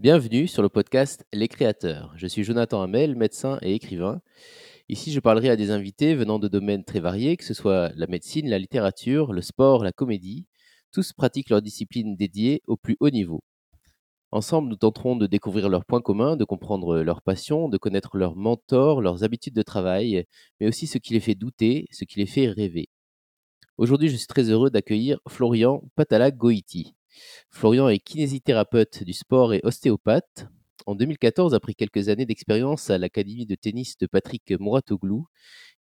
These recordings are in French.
Bienvenue sur le podcast Les Créateurs. Je suis Jonathan Hamel, médecin et écrivain. Ici, je parlerai à des invités venant de domaines très variés, que ce soit la médecine, la littérature, le sport, la comédie. Tous pratiquent leur discipline dédiée au plus haut niveau. Ensemble, nous tenterons de découvrir leurs points communs, de comprendre leurs passions, de connaître leurs mentors, leurs habitudes de travail, mais aussi ce qui les fait douter, ce qui les fait rêver. Aujourd'hui, je suis très heureux d'accueillir Florian Patala-Goiti. Florian est kinésithérapeute du sport et ostéopathe. En 2014, après quelques années d'expérience à l'académie de tennis de Patrick Mouratoglou,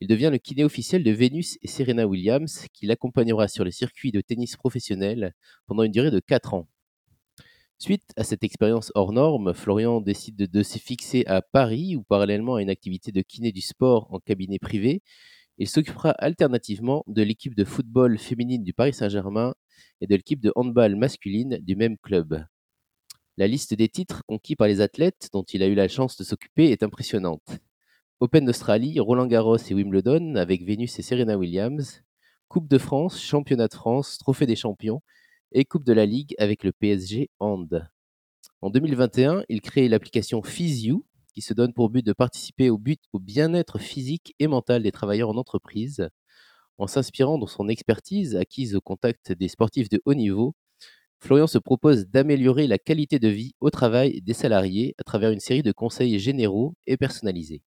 il devient le kiné officiel de Venus et Serena Williams, qui l'accompagnera sur les circuits de tennis professionnel pendant une durée de 4 ans. Suite à cette expérience hors norme, Florian décide de, se fixer à Paris, où parallèlement à une activité de kiné du sport en cabinet privé, il s'occupera alternativement de l'équipe de football féminine du Paris Saint-Germain et de l'équipe de handball masculine du même club. La liste des titres conquis par les athlètes dont il a eu la chance de s'occuper est impressionnante. Open d'Australie, Roland Garros et Wimbledon avec Vénus et Serena Williams, Coupe de France, Championnat de France, Trophée des champions et Coupe de la Ligue avec le PSG Hand. En 2021, il crée l'application Physiou, qui se donne pour but de participer au, but, au bien-être physique et mental des travailleurs en entreprise, en s'inspirant de son expertise acquise au contact des sportifs de haut niveau. Florian se propose d'améliorer la qualité de vie au travail des salariés à travers une série de conseils généraux et personnalisés.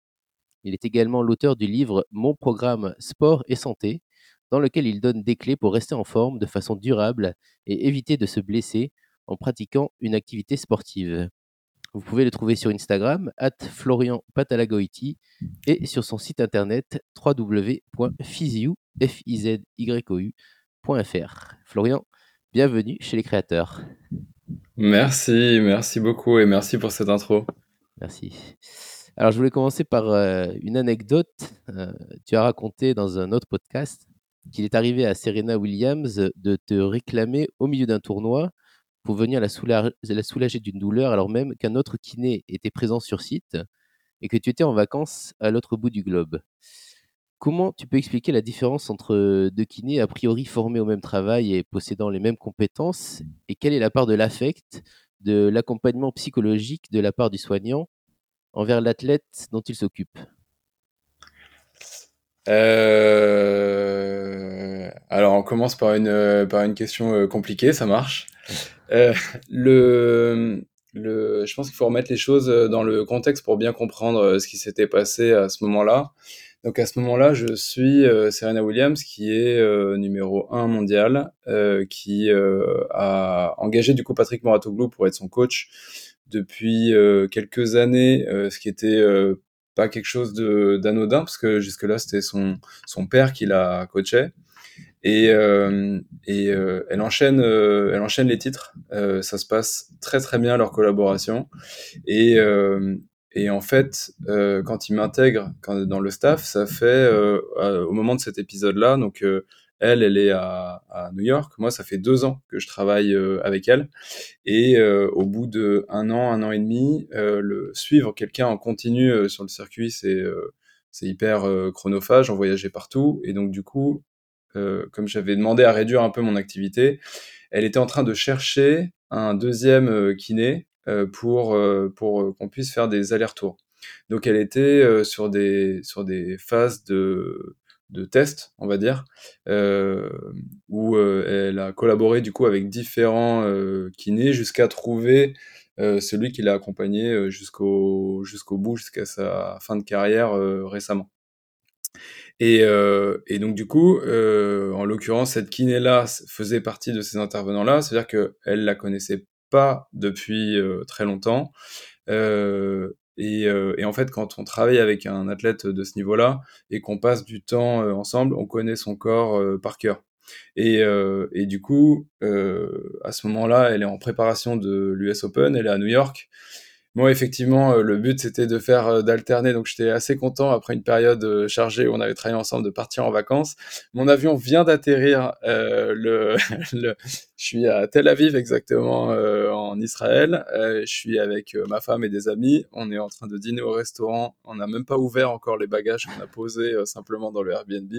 Il est également l'auteur du livre Mon programme Sport et Santé, dans lequel il donne des clés pour rester en forme de façon durable et éviter de se blesser en pratiquant une activité sportive. Vous pouvez le trouver sur Instagram, at Florian Patalagoiti, et sur son site internet www.physio.fr. Florian, bienvenue chez les créateurs. Merci, merci beaucoup et merci pour cette intro. Merci. Alors, je voulais commencer par euh, une anecdote. Euh, tu as raconté dans un autre podcast qu'il est arrivé à Serena Williams de te réclamer au milieu d'un tournoi pour venir la, soulager, d'une douleur alors même qu'un autre kiné était présent sur site et que tu étais en vacances à l'autre bout du globe. Comment tu peux expliquer la différence entre deux kinés a priori formés au même travail et possédant les mêmes compétences? Et quelle est la part de l'affect, de l'accompagnement psychologique de la part du soignant envers l'athlète dont il s'occupe? Euh, Alors, on commence par une, par une question euh, compliquée, ça marche. Euh, le, le, je pense qu'il faut remettre les choses dans le contexte pour bien comprendre ce qui s'était passé à ce moment-là. Donc à ce moment-là, je suis Serena Williams, qui est numéro 1 mondial, qui a engagé du coup Patrick Moratoglou pour être son coach depuis quelques années, ce qui était pas quelque chose d'anodin parce que jusque-là c'était son, son père qui la coachait et, euh, et euh, elle enchaîne euh, elle enchaîne les titres ça se passe très très bien leur collaboration et et en fait quand il m'intègre dans le staff ça fait au moment de cet épisode là donc elle, elle est à, à, New York. Moi, ça fait deux ans que je travaille euh, avec elle. Et euh, au bout de un an, un an et demi, euh, le, suivre quelqu'un en continu sur le circuit, c'est c'est hyper chronophage. On voyageait partout. Et donc, du coup, comme j'avais demandé à réduire un peu mon activité, elle était en train de chercher un deuxième kiné pour, pour qu'on puisse faire des allers-retours. Donc, elle était sur, des, des phases de de test, on va dire, euh, où euh, elle a collaboré du coup avec différents euh, kinés jusqu'à trouver celui qui l'a accompagné jusqu'au jusqu'au bout, jusqu'à sa fin de carrière récemment. Et, donc du coup, en l'occurrence, cette kiné-là faisait partie de ces intervenants-là, c'est-à-dire qu'elle la connaissait pas depuis très longtemps. Euh, et, en fait, quand on travaille avec un athlète de ce niveau-là et qu'on passe du temps euh, ensemble, on connaît son corps euh, par cœur. Et, du coup, à ce moment-là, elle est en préparation de l'US Open, elle est à New York. Moi, effectivement, euh, le but c'était de faire euh, d'alterner, donc j'étais assez content après une période euh, chargée où on avait travaillé ensemble de partir en vacances. Mon avion vient d'atterrir. je suis à Tel Aviv exactement en Israël. je suis avec ma femme et des amis. On est en train de dîner au restaurant. On n'a même pas ouvert encore les bagages qu'on a posés simplement dans le Airbnb.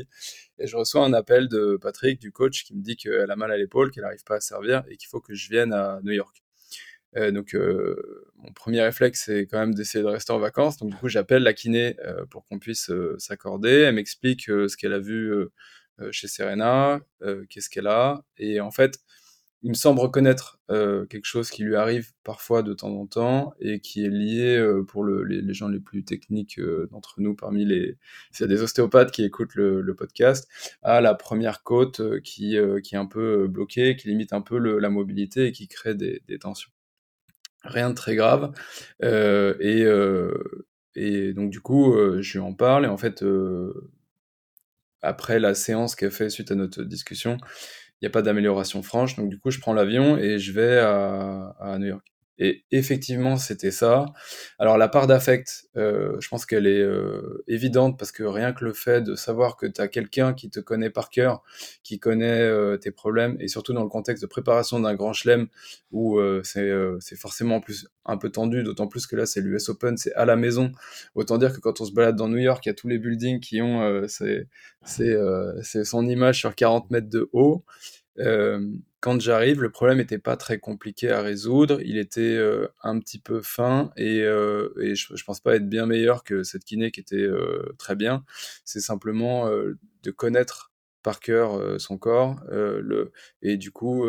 Et je reçois un appel de Patrick, du coach, qui me dit qu'elle a mal à l'épaule, qu'elle n'arrive pas à servir et qu'il faut que je vienne à New York. Donc, mon premier réflexe, c'est quand même d'essayer de rester en vacances. Donc, du coup, j'appelle la kiné pour qu'on puisse s'accorder. Elle m'explique ce qu'elle a vu chez Serena, qu'est-ce qu'elle a. Et en fait, il me semble reconnaître euh, quelque chose qui lui arrive parfois de temps en temps et qui est lié euh, pour le, les, gens les plus techniques euh, d'entre nous, parmi les, a des ostéopathes qui écoutent le, podcast, à la première côte euh, qui, euh, qui est un peu bloquée, qui limite un peu la mobilité et qui crée des, tensions. Rien de très grave. et, et donc du coup, je lui en parle et en fait, après la séance qu'elle fait suite à notre discussion, il n'y a pas d'amélioration franche. Donc, du coup, je prends l'avion et je vais à, à New York. Et effectivement, c'était ça. Alors, la part d'affect, euh, je pense qu'elle est euh, évidente parce que rien que le fait de savoir que tu as quelqu'un qui te connaît par cœur, qui connaît euh, tes problèmes, et surtout dans le contexte de préparation d'un grand chelem où c'est forcément en plus un peu tendu, d'autant plus que là, c'est l'US Open, c'est à la maison. Autant dire que quand on se balade dans New York, il y a tous les buildings qui ont c'est son image sur 40 mètres de haut. Quand j'arrive, le problème n'était pas très compliqué à résoudre. Il était euh, un petit peu fin et, euh, je, je, pense pas être bien meilleur que cette kiné qui était euh, très bien. C'est simplement de connaître par cœur son corps et du coup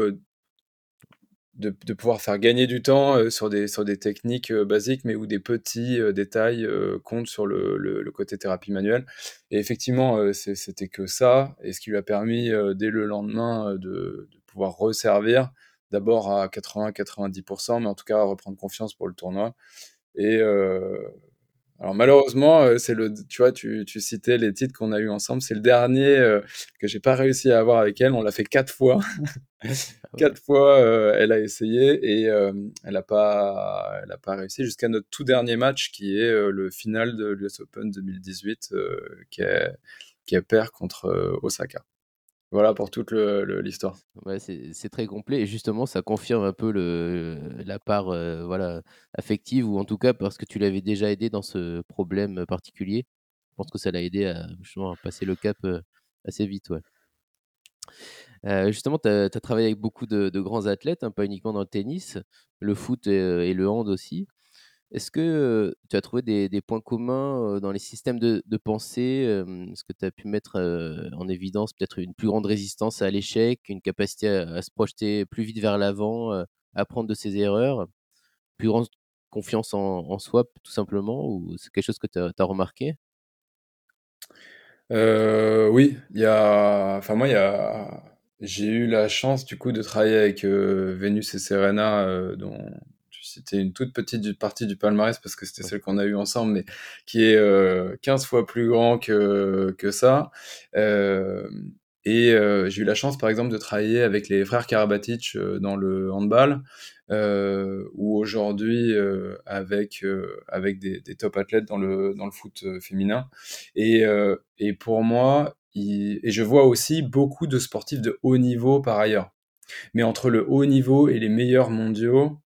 de, pouvoir faire gagner du temps sur, des, sur des techniques basiques, mais où des petits détails comptent sur le, le, côté thérapie manuelle. Et effectivement, c'était que ça, et ce qui lui a permis, dès le lendemain, de, de pouvoir resservir, d'abord à 80-90%, mais en tout cas à reprendre confiance pour le tournoi. Et alors malheureusement, c'est le, tu vois, tu, tu citais les titres qu'on a eu ensemble. C'est le dernier euh, que j'ai pas réussi à avoir avec elle. On l'a fait quatre fois. quatre fois, euh, elle a essayé et euh, elle a pas, elle a pas réussi jusqu'à notre tout dernier match qui est le final de l'US Open 2018, qui est qui est perd contre Osaka. Voilà pour toute l'histoire. Ouais, c'est très complet et justement ça confirme un peu la part euh, voilà, affective ou en tout cas parce que tu l'avais déjà aidé dans ce problème particulier. Je pense que ça l'a aidé à, justement, passer le cap euh, assez vite. Euh, justement, tu as, travaillé avec beaucoup de, grands athlètes, hein, pas uniquement dans le tennis, le foot et le hand aussi. Est-ce que tu as trouvé des, points communs dans les systèmes de, pensée Est-ce que tu as pu mettre en évidence peut-être une plus grande résistance à l'échec, une capacité à, se projeter plus vite vers l'avant, apprendre de ses erreurs, plus grande confiance en, soi tout simplement Ou c'est quelque chose que tu as, remarqué? Oui, il y a... Enfin moi. J'ai eu la chance du coup de travailler avec Vénus et Serena, dont c'était une toute petite partie du palmarès parce que c'était celle qu'on a eu ensemble, mais qui est euh, 15 fois plus grand que, que ça. Euh, et euh, j'ai eu la chance, par exemple, de travailler avec les frères Karabatic euh, dans le handball, ou aujourd'hui avec avec des, des, top athlètes dans le dans le foot féminin. Et, et pour moi, il, et je vois aussi beaucoup de sportifs de haut niveau par ailleurs. Mais entre le haut niveau et les meilleurs mondiaux,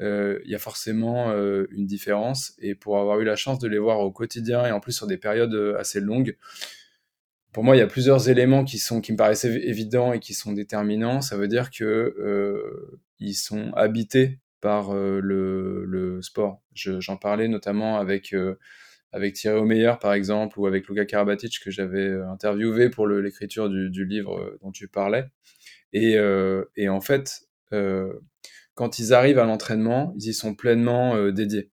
il euh, y a forcément euh, une différence. Et pour avoir eu la chance de les voir au quotidien et en plus sur des périodes euh, assez longues, pour moi, il y a plusieurs éléments qui, sont, qui me paraissent évidents et qui sont déterminants. Ça veut dire que euh, ils sont habités par le, le, sport. J'en parlais notamment avec, euh, avec Thierry Omeyer, par exemple, ou avec Luka Karabatic, que j'avais interviewé pour l'écriture du, du, livre dont tu parlais. Et, et en fait, quand ils arrivent à l'entraînement, ils y sont pleinement euh, dédiés.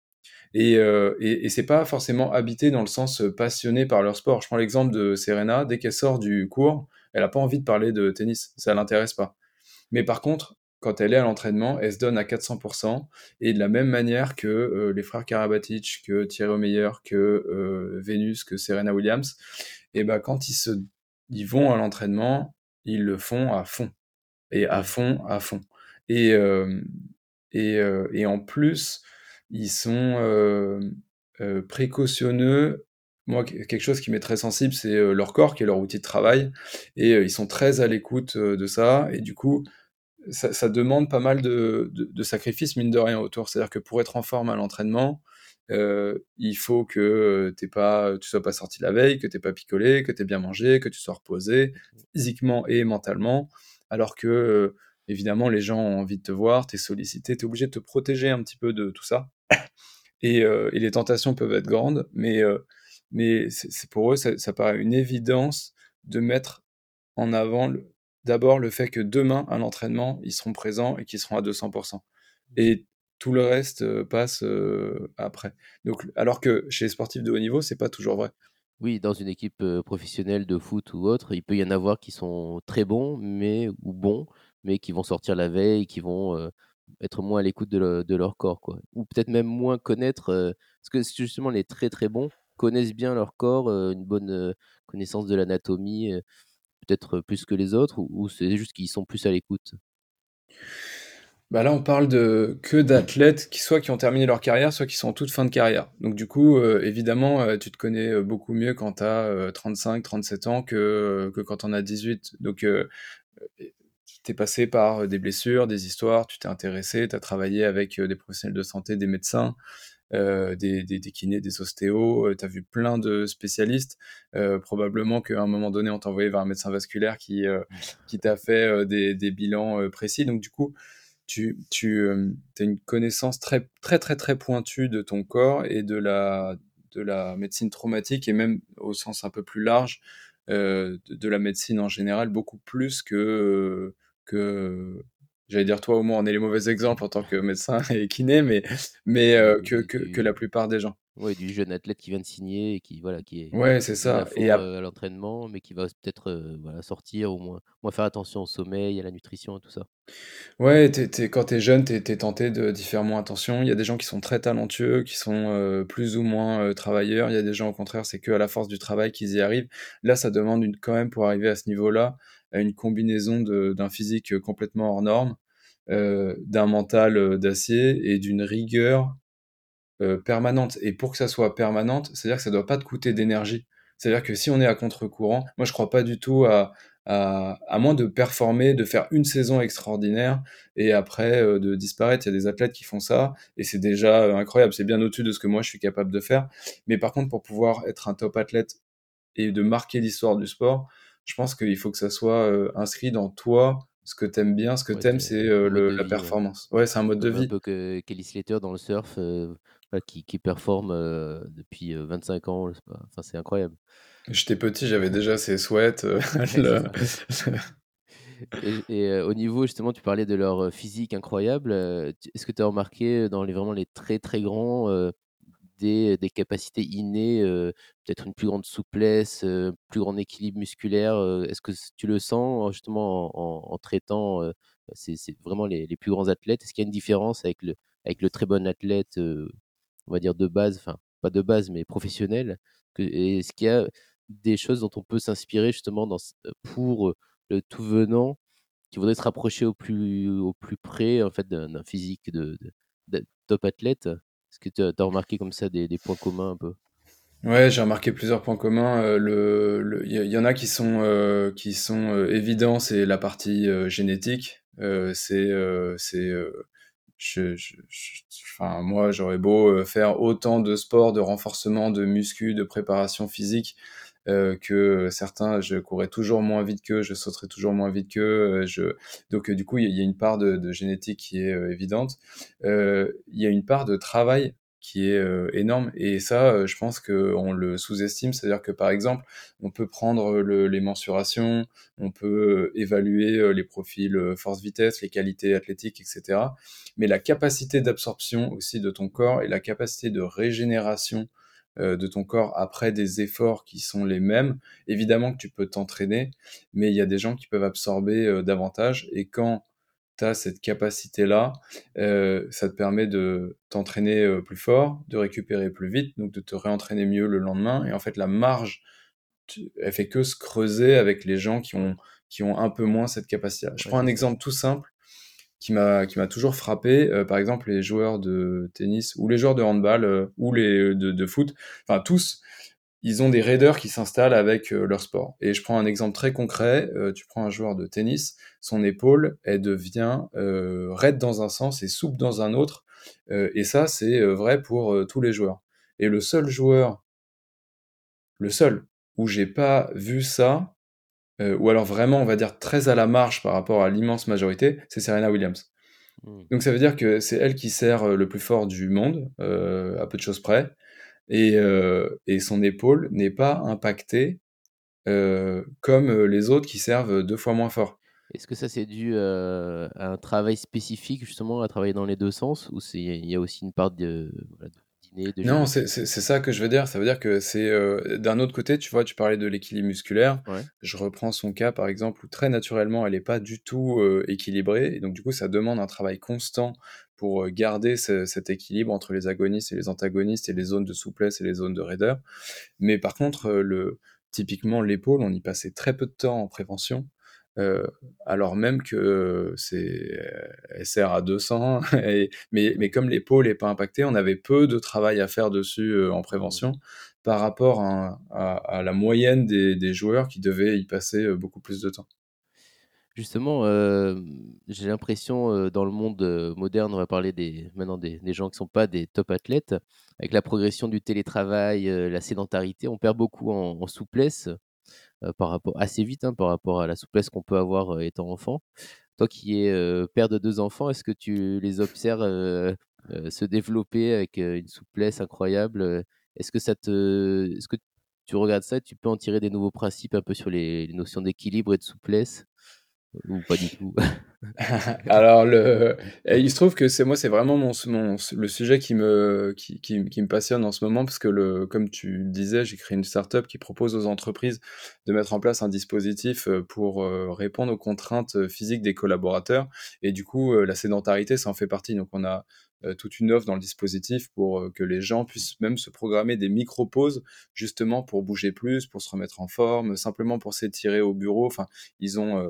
Et, euh, et, c'est pas forcément habité dans le sens euh, passionné par leur sport. Je prends l'exemple de Serena, dès qu'elle sort du cours, elle a pas envie de parler de tennis, ça l'intéresse pas. Mais par contre, quand elle est à l'entraînement, elle se donne à 400%, et de la même manière que euh, les frères Karabatic, que Thierry Meyer, que Vénus, que Serena Williams, et ben quand ils vont à l'entraînement, ils le font à fond. Et à fond, à fond. Et, euh, et, euh, et, en plus, ils sont euh, précautionneux. Moi, quelque chose qui m'est très sensible, c'est leur corps, qui est leur outil de travail. Et ils sont très à l'écoute de ça. Et du coup, ça, demande pas mal de, de, sacrifices, mine de rien, autour. C'est-à-dire que pour être en forme à l'entraînement, il faut que t'es pas, tu sois pas sorti la veille, que t'es pas picolé, que t'aies bien mangé, que tu sois reposé, physiquement et mentalement. Alors que évidemment, les gens ont envie de te voir, tu es sollicité, tu es obligé de te protéger un petit peu de tout ça. Et, et les tentations peuvent être grandes, mais, mais c'est pour eux, ça, paraît une évidence de mettre en avant d'abord le fait que demain, à l'entraînement, ils seront présents et qu'ils seront à 200%. Et tout le reste passe après. Donc, alors que chez les sportifs de haut niveau, c'est pas toujours vrai. Oui, dans une équipe professionnelle de foot ou autre, il peut y en avoir qui sont très bons, mais ou bons, mais qui vont sortir la veille, qui vont être moins à l'écoute de, leur corps, quoi. Ou peut-être même moins connaître, parce que justement les très très bons connaissent bien leur corps, une bonne connaissance de l'anatomie, peut-être plus que les autres, ou c'est juste qu'ils sont plus à l'écoute? Bah là, on parle que d'athlètes qui soit qui ont terminé leur carrière, soit qui sont en toute fin de carrière. Donc du coup, évidemment, tu te connais beaucoup mieux quand tu as 35, 37 ans que, que quand on a 18. Donc tu es passé par des blessures, des histoires, tu t'es intéressé, tu as travaillé avec des professionnels de santé, des médecins, des, des, des, kinés, des ostéos, tu as vu plein de spécialistes. probablement qu'à un moment donné, on t'a envoyé vers un médecin vasculaire qui, qui t'a fait des, des bilans précis. Donc du coup, tu, tu euh, as une connaissance très, très, très, très pointue de ton corps et de la, de la médecine traumatique et même au sens un peu plus large euh, de, la médecine en général, beaucoup plus que, que j'allais dire toi au moins on est les mauvais exemples en tant que médecin et kiné, mais, mais euh, que, que, que, la plupart des gens. Oui, du jeune athlète qui vient de signer et qui, voilà, qui est, ouais, c'est ça. et à, l'entraînement, mais qui va peut-être voilà, sortir ou moins, moins faire attention au sommeil, à la nutrition et tout ça. Ouais, quand tu es jeune, tu es, tenté d'y faire moins attention. Il y a des gens qui sont très talentueux, qui sont plus ou moins travailleurs. Il y a des gens, au contraire, c'est que à la force du travail qu'ils y arrivent. Là, ça demande une, quand même, pour arriver à ce niveau-là, à une combinaison d'un physique complètement hors norme, d'un mental d'acier et d'une rigueur euh, permanente. Et pour que ça soit permanente, c'est-à-dire que ça ne doit pas te coûter d'énergie. C'est-à-dire que si on est à contre-courant, moi je crois pas du tout à, à, moins de performer, de faire une saison extraordinaire et après euh, de disparaître. Il y a des athlètes qui font ça et c'est déjà euh, incroyable. C'est bien au-dessus de ce que moi je suis capable de faire. Mais par contre, pour pouvoir être un top athlète et de marquer l'histoire du sport, je pense qu'il faut que ça soit inscrit dans toi. Ce que tu aimes bien, ce que tu aimes, c'est la performance. Ouais, c'est un mode de vie. Un peu que Kelly Slater dans le surf, qui, qui performe depuis 25 ans. Enfin, c'est incroyable. J'étais petit, j'avais déjà ces souhaits. et, au niveau, justement, tu parlais de leur physique incroyable. Est-ce que tu as remarqué dans les, vraiment les très très grands des, des, capacités innées, peut-être une plus grande souplesse, plus grand équilibre musculaire Est-ce que tu le sens justement en, traitant c'est vraiment les, les, plus grands athlètes? Est-ce qu'il y a une différence avec le, avec le très bon athlète on va dire, de base, enfin, pas de base, mais professionnel Est-ce qu'il y a des choses dont on peut s'inspirer justement dans, pour le tout venant qui voudrait se rapprocher au plus, au plus près en fait, d'un physique de, top athlète? Est-ce que tu as, remarqué comme ça des, points communs un peu? Ouais, j'ai remarqué plusieurs points communs. Il le, il y, en a qui sont, qui sont évidents, c'est la partie génétique. c'est enfin, moi, j'aurais beau euh, faire autant de sport, de renforcement, de muscu, de préparation physique, euh, que certains, je courrais toujours moins vite qu'eux, je sauterais toujours moins vite qu'eux. Euh, je... Donc, du coup, il y, a une part de, génétique qui est évidente. Il y a une part de travail qui est euh, énorme. Et ça, euh, je pense qu'on le sous-estime. C'est-à-dire que, par exemple, on peut prendre les mensurations, on peut euh, évaluer les profils force-vitesse, les qualités athlétiques, etc. Mais la capacité d'absorption aussi de ton corps et la capacité de régénération de ton corps après des efforts qui sont les mêmes. Évidemment que tu peux t'entraîner, mais il y a des gens qui peuvent absorber davantage. Et quand tu as cette capacité-là, euh, ça te permet de t'entraîner euh, plus fort, de récupérer plus vite, donc de te réentraîner mieux le lendemain. Et en fait, la marge, elle fait que se creuser avec les gens qui ont, qui ont un peu moins cette capacité. Je prends un exemple tout simple qui m'a qui m'a toujours frappé euh, par exemple les joueurs de tennis ou les joueurs de handball ou les de, de, foot enfin tous ils ont des raiders qui s'installent avec euh, leur sport. Et je prends un exemple très concret. Euh, tu prends un joueur de tennis, son épaule, elle devient euh, raide dans un sens et souple dans un autre. et ça, c'est vrai pour tous les joueurs. Et le seul joueur, le seul où j'ai pas vu ça, ou alors vraiment, on va dire, très à la marge par rapport à l'immense majorité, c'est Serena Williams. Mmh. Donc ça veut dire que c'est elle qui sert le plus fort du monde, à peu de choses près, et, et son épaule n'est pas impactée comme les autres qui servent deux fois moins fort. Est-ce que ça c'est dû à un travail spécifique justement à travailler dans les deux sens ou il y a aussi une part de, de Non, c'est ça que je veux dire. Ça veut dire que c'est d'un autre côté, tu vois, tu parlais de l'équilibre musculaire. Je reprends son cas par exemple où très naturellement elle n'est pas du tout équilibrée et donc du coup ça demande un travail constant pour garder cet équilibre entre les agonistes et les antagonistes et les zones de souplesse et les zones de raideur. Mais par contre, le, typiquement l'épaule, on y passait très peu de temps en prévention. Euh, alors même que c'est elle sert à 200 mais, mais comme l'épaule n'est pas impactée on avait peu de travail à faire dessus euh, en prévention par rapport à, la moyenne des, joueurs qui devaient y passer euh, beaucoup plus de temps Justement, j'ai l'impression dans le monde moderne, on va parler des, maintenant des, gens qui ne sont pas des top athlètes, avec la progression du télétravail, la sédentarité, on perd beaucoup en souplesse. Euh, par rapport assez vite hein, par rapport à la souplesse qu'on peut avoir euh, étant enfant. Toi qui es euh, père de deux enfants, est-ce que tu les observes se développer avec une souplesse incroyable Est-ce que ça te, est-ce que tu regardes ça, tu peux en tirer des nouveaux principes un peu sur les notions d'équilibre et de souplesse? Ou pas du tout Alors, le... il se trouve que c'est moi, c'est vraiment mon, le sujet qui me, qui, qui, me passionne en ce moment, parce que, le, comme tu le disais, j'ai créé une startup qui propose aux entreprises de mettre en place un dispositif euh, pour euh, répondre aux contraintes euh, physiques des collaborateurs. Et du coup, la sédentarité, ça en fait partie. Donc, on a toute une offre dans le dispositif pour euh, que les gens puissent même se programmer des micro-pauses justement pour bouger plus, pour se remettre en forme, simplement pour s'étirer au bureau. Enfin, ils ont euh,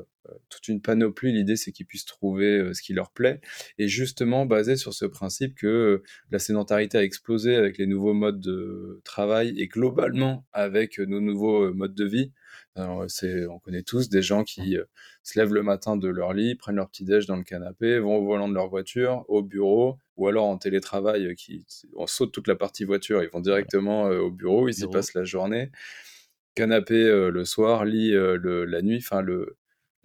toute une panoplie. L'idée, c'est qu'ils puissent trouver ce qui leur plaît. Et justement, basé sur ce principe que la sédentarité a explosé avec les nouveaux modes de travail et globalement avec nos nouveaux modes de vie. On connaît tous des gens qui se lèvent le matin de leur lit, prennent leur petit déj dans le canapé, vont au volant de leur voiture, au bureau, ou alors en télétravail, qui, on saute toute la partie voiture, ils vont directement au bureau, ils y passent la journée. Canapé le soir, lit la nuit, enfin le,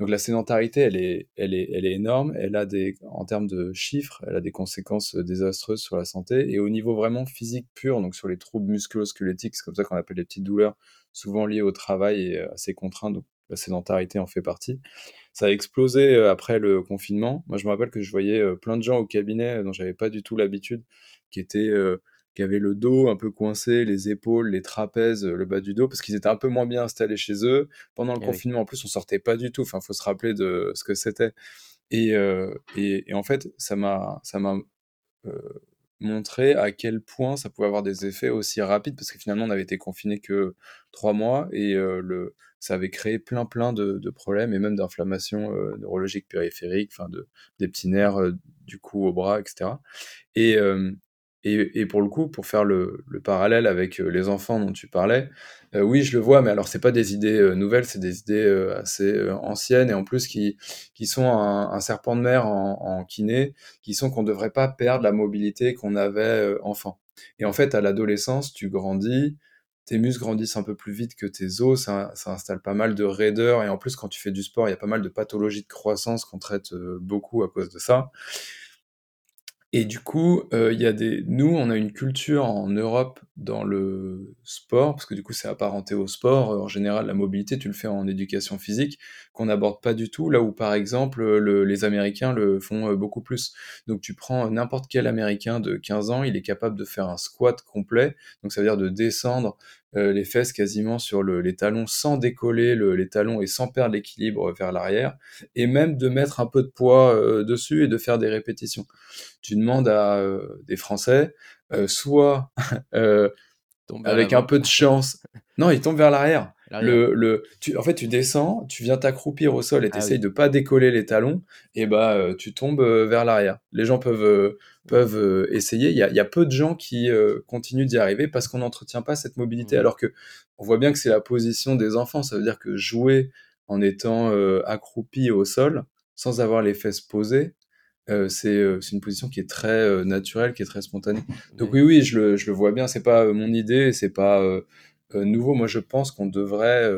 donc la sédentarité, elle est, énorme. Elle a des, en termes de chiffres, elle a des conséquences désastreuses sur la santé. Et au niveau vraiment physique pur, donc sur les troubles musculo-squelettiques, c'est comme ça qu'on appelle les petites douleurs, souvent liées au travail et à ces contraintes. Donc la sédentarité en fait partie. Ça a explosé après le confinement. Moi, je me rappelle que je voyais plein de gens au cabinet dont j'avais pas du tout l'habitude, qui étaient qui avaient le dos un peu coincé, les épaules, les trapèzes, le bas du dos, parce qu'ils étaient un peu moins bien installés chez eux. Pendant le eh confinement, en plus, on sortait pas du tout. Enfin, faut se rappeler de ce que c'était. Et, euh, et, en fait, ça m'a, ça m'a euh, montré à quel point ça pouvait avoir des effets aussi rapides, parce que finalement, on avait été confiné que trois mois et euh, le, ça avait créé plein, plein de, de problèmes et même d'inflammations neurologiques périphériques, enfin, de, des petits nerfs du cou au bras, etc. Et, et, pour le coup, pour faire le, parallèle avec euh, les enfants dont tu parlais, euh, oui, je le vois, mais alors c'est pas des idées euh, nouvelles, c'est des idées assez anciennes et en plus qui, qui sont un, serpent de mer en, kiné, qui sont qu'on ne devrait pas perdre la mobilité qu'on avait enfant. Et en fait, à l'adolescence, tu grandis, tes muscles grandissent un peu plus vite que tes os, ça, ça, installe pas mal de raideur et en plus, quand tu fais du sport, il y a pas mal de pathologies de croissance qu'on traite beaucoup à cause de ça. Et du coup, euh, il y a des nous, on a une culture en Europe dans le sport, parce que du coup, c'est apparenté au sport. En général, la mobilité, tu le fais en éducation physique, qu'on n'aborde pas du tout, là où, par exemple, les Américains le font euh, beaucoup plus. Donc, tu prends n'importe quel Américain de 15 ans, il est capable de faire un squat complet, donc ça veut dire de descendre euh, les fesses quasiment sur les talons sans décoller les talons et sans perdre l'équilibre vers l'arrière, et même de mettre un peu de poids euh, dessus et de faire des répétitions. Tu demandes à des Français, soit avec un peu de chance, non, ils tombent vers l'arrière. Le, le, tu, en fait, tu descends, tu viens t'accroupir au sol et tu essayes ah de pas décoller les talons, et bah tu tombes vers l'arrière. Les gens peuvent peuvent euh, essayer. Il y, a, peu de gens qui euh, continuent d'y arriver parce qu'on n'entretient pas cette mobilité. Mmh. Alors que on voit bien que c'est la position des enfants. Ça veut dire que jouer en étant euh, accroupi au sol, sans avoir les fesses posées, c'est une position qui est très naturelle, qui est très spontanée. Donc oui, oui, je le, je le vois bien. C'est pas mon idée, c'est pas nouveau. Moi, je pense qu'on devrait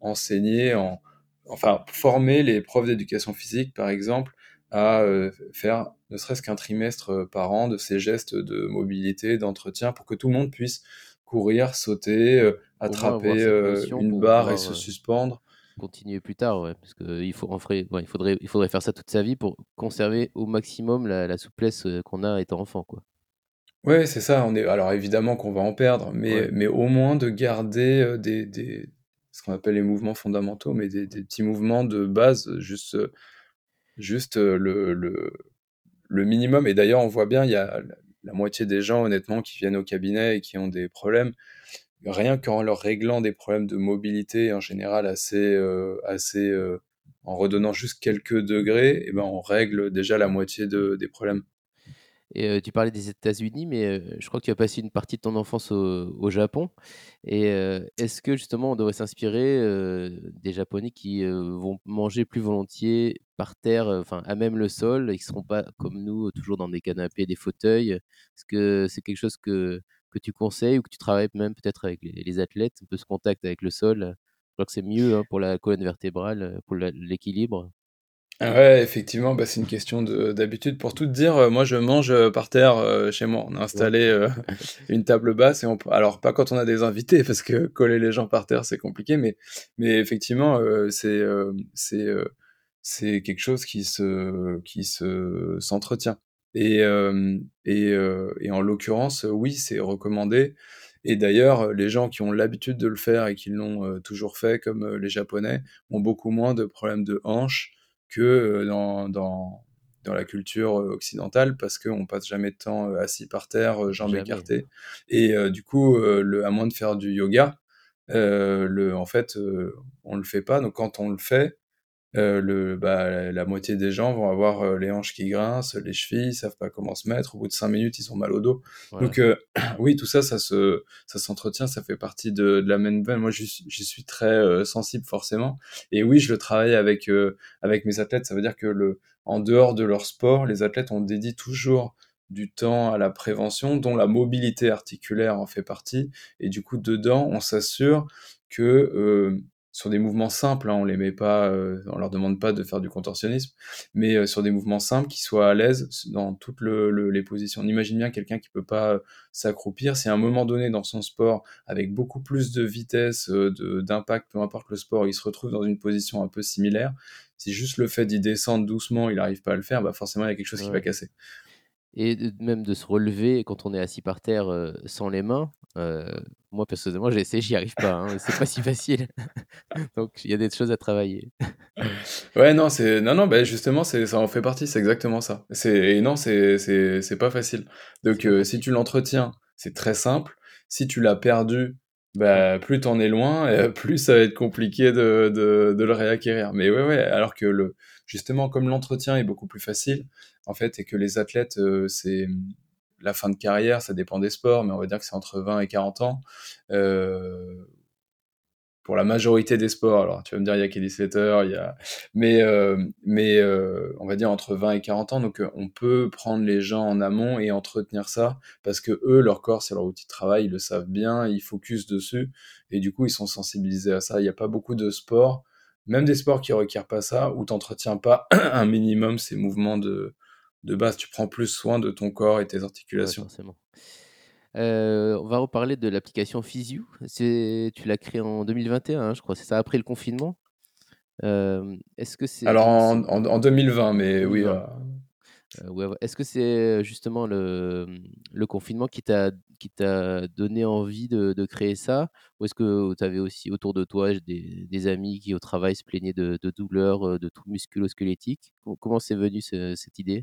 enseigner en, enfin, former les profs d'éducation physique, par exemple, à faire ne serait-ce qu'un trimestre par an de ces gestes de mobilité, d'entretien, pour que tout le monde puisse courir, sauter, attraper une barre et se suspendre continuer plus tard, ouais, parce qu'il faut, ferait, il faudrait, il faudrait faire ça toute sa vie pour conserver au maximum la, souplesse qu'on a étant enfant, quoi. Ouais, c'est ça. On est, alors évidemment qu'on va en perdre, mais, mais au moins de garder des, des, ce qu'on appelle les mouvements fondamentaux, mais des, des, petits mouvements de base, juste, juste le, le, le minimum. Et d'ailleurs, on voit bien, il y a la moitié des gens, honnêtement, qui viennent au cabinet et qui ont des problèmes rien qu'en leur réglant des problèmes de mobilité en général assez, euh, assez euh, en redonnant juste quelques degrés, eh ben on règle déjà la moitié de, des problèmes. Et euh, tu parlais des États-Unis, mais je crois que tu as passé une partie de ton enfance au, Japon. Et est-ce que justement on devrait s'inspirer des Japonais qui vont manger plus volontiers par terre, enfin à même le sol, et qui ne seront pas comme nous, toujours dans des canapés, des fauteuils? Est-ce que c'est quelque chose que, que tu conseilles ou que tu travailles même peut-être avec les, athlètes, un peu ce contact avec le sol Je crois que c'est mieux hein, pour la colonne vertébrale, pour l'équilibre. Ah ouais, effectivement, bah, c'est une question d'habitude. Pour tout te dire, euh, moi je mange euh, par terre euh, chez moi. On a installé une table basse et on, alors pas quand on a des invités parce que coller les gens par terre c'est compliqué, mais mais effectivement c'est c'est c'est quelque chose qui se qui se s'entretient. Et, et, et, en l'occurrence, oui, c'est recommandé. Et d'ailleurs, les gens qui ont l'habitude de le faire et qui l'ont toujours fait, comme les Japonais, ont beaucoup moins de problèmes de hanches que dans, dans, dans la culture occidentale, parce qu'on passe jamais de temps assis par terre, jambes écartées. Et du coup, le, à moins de faire du yoga, le, en fait, on le fait pas. Donc quand on le fait, euh, le, bah, la moitié des gens vont avoir euh, les hanches qui grincent, les chevilles, ils savent pas comment se mettre. Au bout de cinq minutes, ils ont mal au dos. Donc euh, oui, tout ça, ça se, ça s'entretient, ça fait partie de, de la veine. Moi, j'y suis très sensible forcément. Et oui, je le travaille avec avec mes athlètes. Ça veut dire que le, en dehors de leur sport, les athlètes ont dédié toujours du temps à la prévention, dont la mobilité articulaire en fait partie. Et du coup, dedans, on s'assure que sur des mouvements simples, hein, on les met pas, euh, on leur demande pas de faire du contorsionnisme, mais euh, sur des mouvements simples qui soient à l'aise dans toutes les positions. On imagine bien quelqu'un qui peut pas euh, s'accroupir, si à un moment donné dans son sport, avec beaucoup plus de vitesse, d'impact, peu importe le sport, il se retrouve dans une position un peu similaire, si juste le fait d'y descendre doucement, il n'arrive pas à le faire, bah forcément il y a quelque chose qui va casser et même de se relever quand on est assis par terre sans les mains. Moi, personnellement, j'ai essayé, j'y arrive pas. Hein, c'est pas si facile. Donc, il y a des choses à travailler. ouais, non, c'est non, non, bah, justement, ça en fait partie. C'est exactement ça. C'est non, c'est pas facile. Donc, si tu l'entretiens, c'est très simple. Si tu l'as perdu, bah, plus t'en es loin, plus ça va être compliqué de, de, de, le réacquérir. Mais ouais, ouais, alors que le, justement, comme l'entretien est beaucoup plus facile, en fait, et que les athlètes, euh, c'est la fin de carrière, ça dépend des sports, mais on va dire que c'est entre 20 et 40 ans. Euh, pour la majorité des sports, alors tu vas me dire, il y a Kelly Slater, il y a... mais, euh, mais on va dire entre 20 et 40 ans, donc on peut prendre les gens en amont et entretenir ça, parce que eux, leur corps, c'est leur outil de travail, ils le savent bien, ils focusent dessus, et du coup, ils sont sensibilisés à ça. Il n'y a pas beaucoup de sports, même des sports qui ne requièrent pas ça, où tu pas un minimum ces mouvements de, de base, tu prends plus soin de ton corps et tes articulations. Euh, on va reparler de l'application Physio. Tu l'as créée en 2021, hein, je crois. C'est ça après le confinement. Euh, est-ce que c'est alors en, 2020, mais oui. Euh, est-ce que c'est justement le, le confinement qui t'a donné envie de, de, créer ça? Ou est-ce que tu avais aussi autour de toi des, des, amis qui au travail se plaignaient de, de douleurs, de tout musculo-squelettique Comment c'est venu cette idée?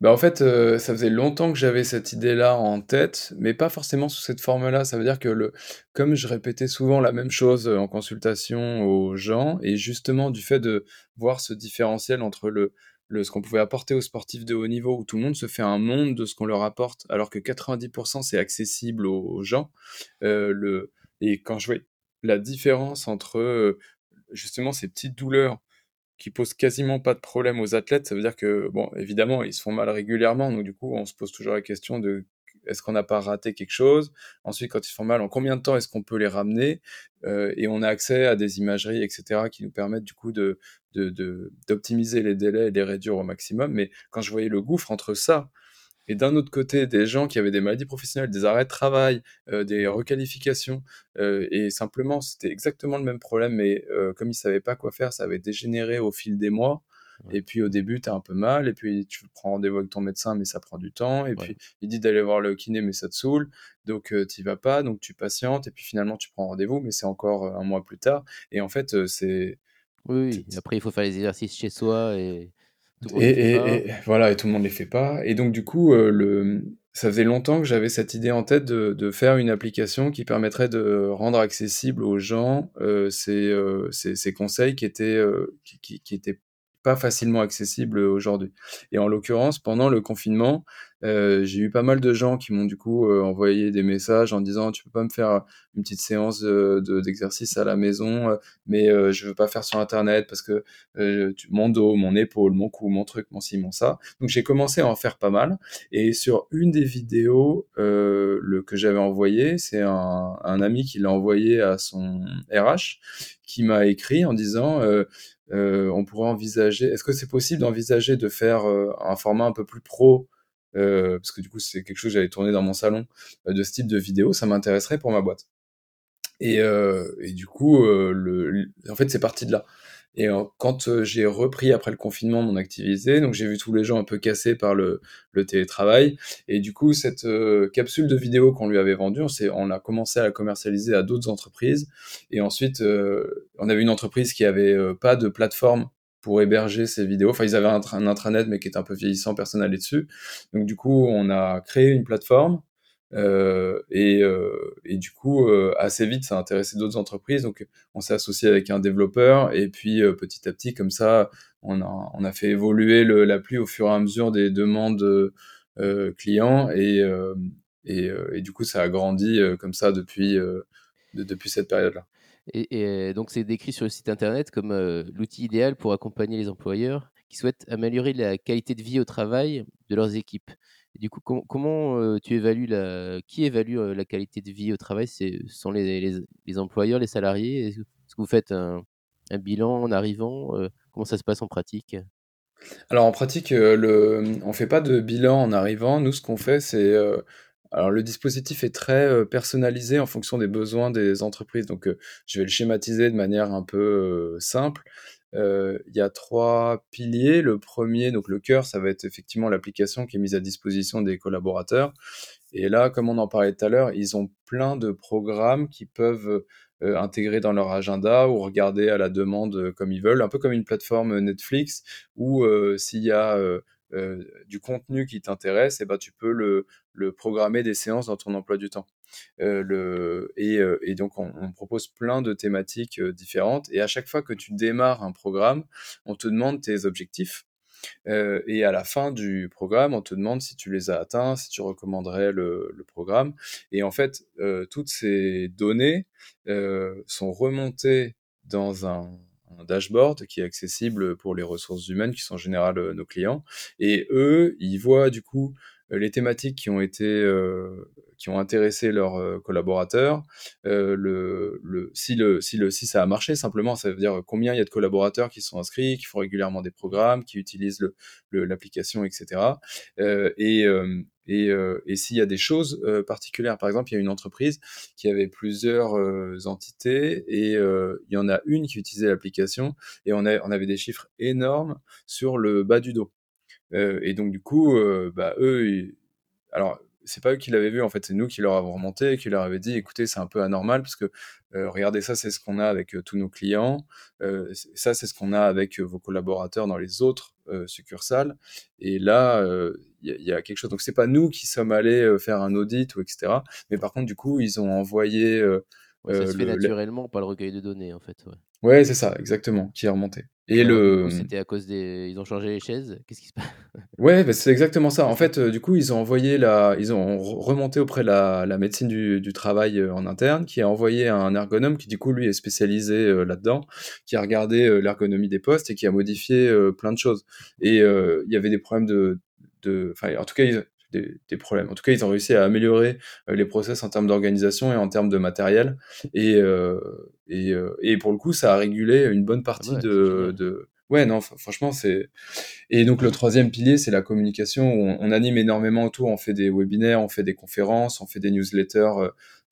Bah, en fait, euh, ça faisait longtemps que j'avais cette idée-là en tête, mais pas forcément sous cette forme-là. Ça veut dire que le comme je répétais souvent la même chose, euh, en consultation aux gens et justement du fait de voir ce différentiel entre le le ce qu'on pouvait apporter aux sportifs de haut niveau, où tout le monde se fait un monde de ce qu'on leur apporte, alors que 90% c'est accessible aux gens, euh, le et quand je voyais la différence entre, justement ces petites douleurs qui pose quasiment pas de problème aux athlètes. Ça veut dire que, bon, évidemment, ils se font mal régulièrement, donc du coup, on se pose toujours la question de est-ce qu'on n'a pas raté quelque chose? Ensuite, quand ils font mal, en combien de temps est-ce qu'on peut les ramener? Et on a accès à des imageries, etc., qui nous permettent du coup de, d'optimiser les délais et les réduire au maximum. Mais quand je voyais le gouffre entre ça et d'un autre côté, des gens qui avaient des maladies professionnelles, des arrêts de travail, euh, des requalifications, euh, et simplement, c'était exactement le même problème, mais euh, comme ils savaient pas quoi faire, ça avait dégénéré au fil des mois. Et puis au début, tu as un peu mal, et puis tu prends rendez-vous avec ton médecin, mais ça prend du temps, et puis il dit d'aller voir le kiné, mais ça te saoule, donc tu vas pas, donc tu patientes, et puis finalement tu prends rendez-vous, mais c'est encore un mois plus tard. Et en fait, c'est... Oui, oui. après il faut faire les exercices chez soi, et et, voilà, et tout le monde les fait pas. Et donc du coup, euh, le, ça faisait longtemps que j'avais cette idée en tête de, de, faire une application qui permettrait de rendre accessible aux gens euh, ces, euh, ces, ces, conseils qui étaient, euh, qui, qui, qui, étaient pas facilement accessibles aujourd'hui. Et en l'occurrence, pendant le confinement, euh, j'ai eu pas mal de gens qui m'ont du coup euh, envoyé des messages en disant tu peux pas me faire une petite séance d'exercice de, à la maison, euh, mais je veux pas faire sur internet parce que mon dos, mon épaule, mon cou, mon truc, mon ci, mon ça. Donc j'ai commencé à en faire pas mal. Et sur une des vidéos le que j'avais envoyé, c'est un, un, ami qui l'a envoyé à son RH qui m'a écrit en disant on pourrait envisager, est-ce que c'est possible d'envisager de faire un format un peu plus pro euh, parce que du coup c'est quelque chose que j'avais tourné dans mon salon euh, de ce type de vidéo, ça m'intéresserait pour ma boîte. Et, euh, et du coup, le, en fait, c'est parti de là. Et quand j'ai repris après le confinement mon activité, donc j'ai vu tous les gens un peu cassés par le, télétravail. Et du coup, cette capsule de vidéo qu'on lui avait vendue, on, on a commencé à la commercialiser à d'autres entreprises. Et ensuite, on avait une entreprise qui avait pas de plateforme pour héberger ces vidéos. Enfin, ils avaient un, intranet, mais qui était un peu vieillissant, personne n'allait dessus. Donc, du coup, on a créé une plateforme. Euh, et, euh, et, du coup, euh, assez vite, ça a intéressé d'autres entreprises. Donc, on s'est associé avec un développeur. Et puis, petit à petit, comme ça, on a, fait évoluer l'appli au fur et à mesure des demandes clients. Et, du coup, ça a grandi comme ça depuis, de, depuis cette période-là. Et, donc, c'est décrit sur le site internet comme euh, l'outil idéal pour accompagner les employeurs qui souhaitent améliorer la qualité de vie au travail de leurs équipes. Du coup, comment euh, tu évalues la, qui évalue euh, la qualité de vie au travail? Ce sont les, les, employeurs, les salariés? Est-ce que vous faites un, un bilan en arrivant Comment ça se passe en pratique? Alors en pratique, le, on ne fait pas de bilan en arrivant. Nous, ce qu'on fait, c'est alors le dispositif est très euh, personnalisé en fonction des besoins des entreprises. Donc euh, je vais le schématiser de manière un peu euh, simple. Il y a trois piliers. Le premier, donc le cœur, ça va être effectivement l'application qui est mise à disposition des collaborateurs. Et là, comme on en parlait tout à l'heure, ils ont plein de programmes qui peuvent intégrer dans leur agenda ou regarder à la demande comme ils veulent, un peu comme une plateforme Netflix où s'il y a du contenu qui t'intéresse, et eh ben, tu peux le, programmer des séances dans ton emploi du temps. Euh, euh, et, donc, on, propose plein de thématiques euh, différentes. Et à chaque fois que tu démarres un programme, on te demande tes objectifs. Euh, et à la fin du programme, on te demande si tu les as atteints, si tu recommanderais le, programme. Et en fait, euh, toutes ces données sont remontées dans un dashboard qui est accessible pour les ressources humaines qui sont en général euh, nos clients. Et eux, ils voient du coup les thématiques qui ont été euh, qui ont intéressé leurs collaborateurs. le, le, si, le, si, le, si ça a marché, simplement, ça veut dire combien il y a de collaborateurs qui sont inscrits, qui font régulièrement des programmes, qui utilisent l'application, etc. et, et, euh, et s'il y a des choses euh, particulières, par exemple, il y a une entreprise qui avait plusieurs euh, entités et il y en a une qui utilisait l'application et on, a, on avait des chiffres énormes sur le bas du dos. Et donc du coup, bah, eux, ils... alors c'est pas eux qui l'avaient vu, en fait, c'est nous qui leur avons remonté qui leur avaient dit, écoutez, c'est un peu anormal parce que euh, regardez ça, c'est ce qu'on a avec euh, tous nos clients, euh, ça, c'est ce qu'on a avec vos collaborateurs dans les autres succursales. Et là, il y, y, a quelque chose. Donc, c'est pas nous qui sommes allés faire un audit ou etc. Mais par contre, du coup, ils ont envoyé. Ouais, ça se fait naturellement, pas le recueil de données, en fait. Ouais. Ouais, c'est ça, exactement, qui est remonté. Et le. C'était à cause des. Ils ont changé les chaises. Qu'est-ce qui se passe? Ouais, bah, c'est exactement ça. En fait, euh, du coup, ils ont envoyé la, ils ont remonté auprès de la, la médecine du, du travail euh, en interne, qui a envoyé un ergonome qui du coup lui est spécialisé euh, là-dedans, qui a regardé l'ergonomie des postes et qui a modifié plein de choses. Et il y avait des problèmes de, de, enfin, en tout cas, des, problèmes. En tout cas, ils ont réussi à améliorer les process en termes d'organisation et en termes de matériel. Et, et, et, pour le coup, ça a régulé une bonne partie de, de, Ouais, non, franchement, c'est. Et donc, le troisième pilier, c'est la communication. Où on, anime énormément autour. On fait des webinaires, on fait des conférences, on fait des newsletters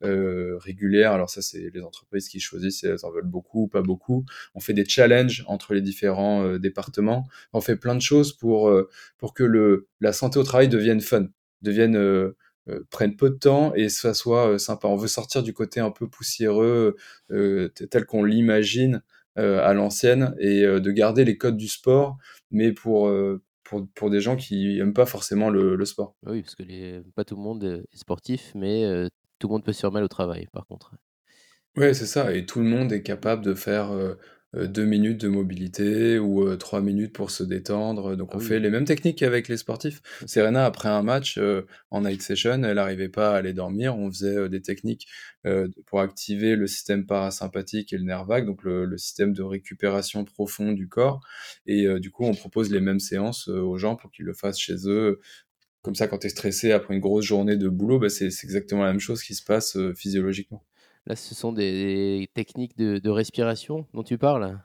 euh, euh régulières. Alors, ça, c'est les entreprises qui choisissent si elles en veulent beaucoup ou pas beaucoup. On fait des challenges entre les différents euh, départements. On fait plein de choses pour, euh, pour que le, la santé au travail devienne fun, devienne. prenne peu de temps et ça soit sympa. On veut sortir du côté un peu poussiéreux tel qu'on l'imagine euh, à l'ancienne et euh, de garder les codes du sport, mais pour, euh, pour, pour, des gens qui n'aiment pas forcément le, sport. Oui, parce que pas tout le monde est sportif, mais tout le monde peut se faire mal au travail, par contre. Oui, c'est ça. Et tout le monde est capable de faire euh, deux minutes de mobilité ou euh, trois minutes pour se détendre. Donc, ah on fait les mêmes techniques qu'avec les sportifs. Serena, après un match euh, en night session, elle n'arrivait pas à aller dormir. On faisait des techniques pour activer le système parasympathique et le nerf vague, donc le, système de récupération profond du corps. Et du coup, on propose les mêmes séances aux gens pour qu'ils le fassent chez eux. Comme ça, quand tu es stressé après une grosse journée de boulot, bah, c'est exactement la même chose qui se passe physiologiquement. Là, ce sont des techniques de, respiration dont tu parles?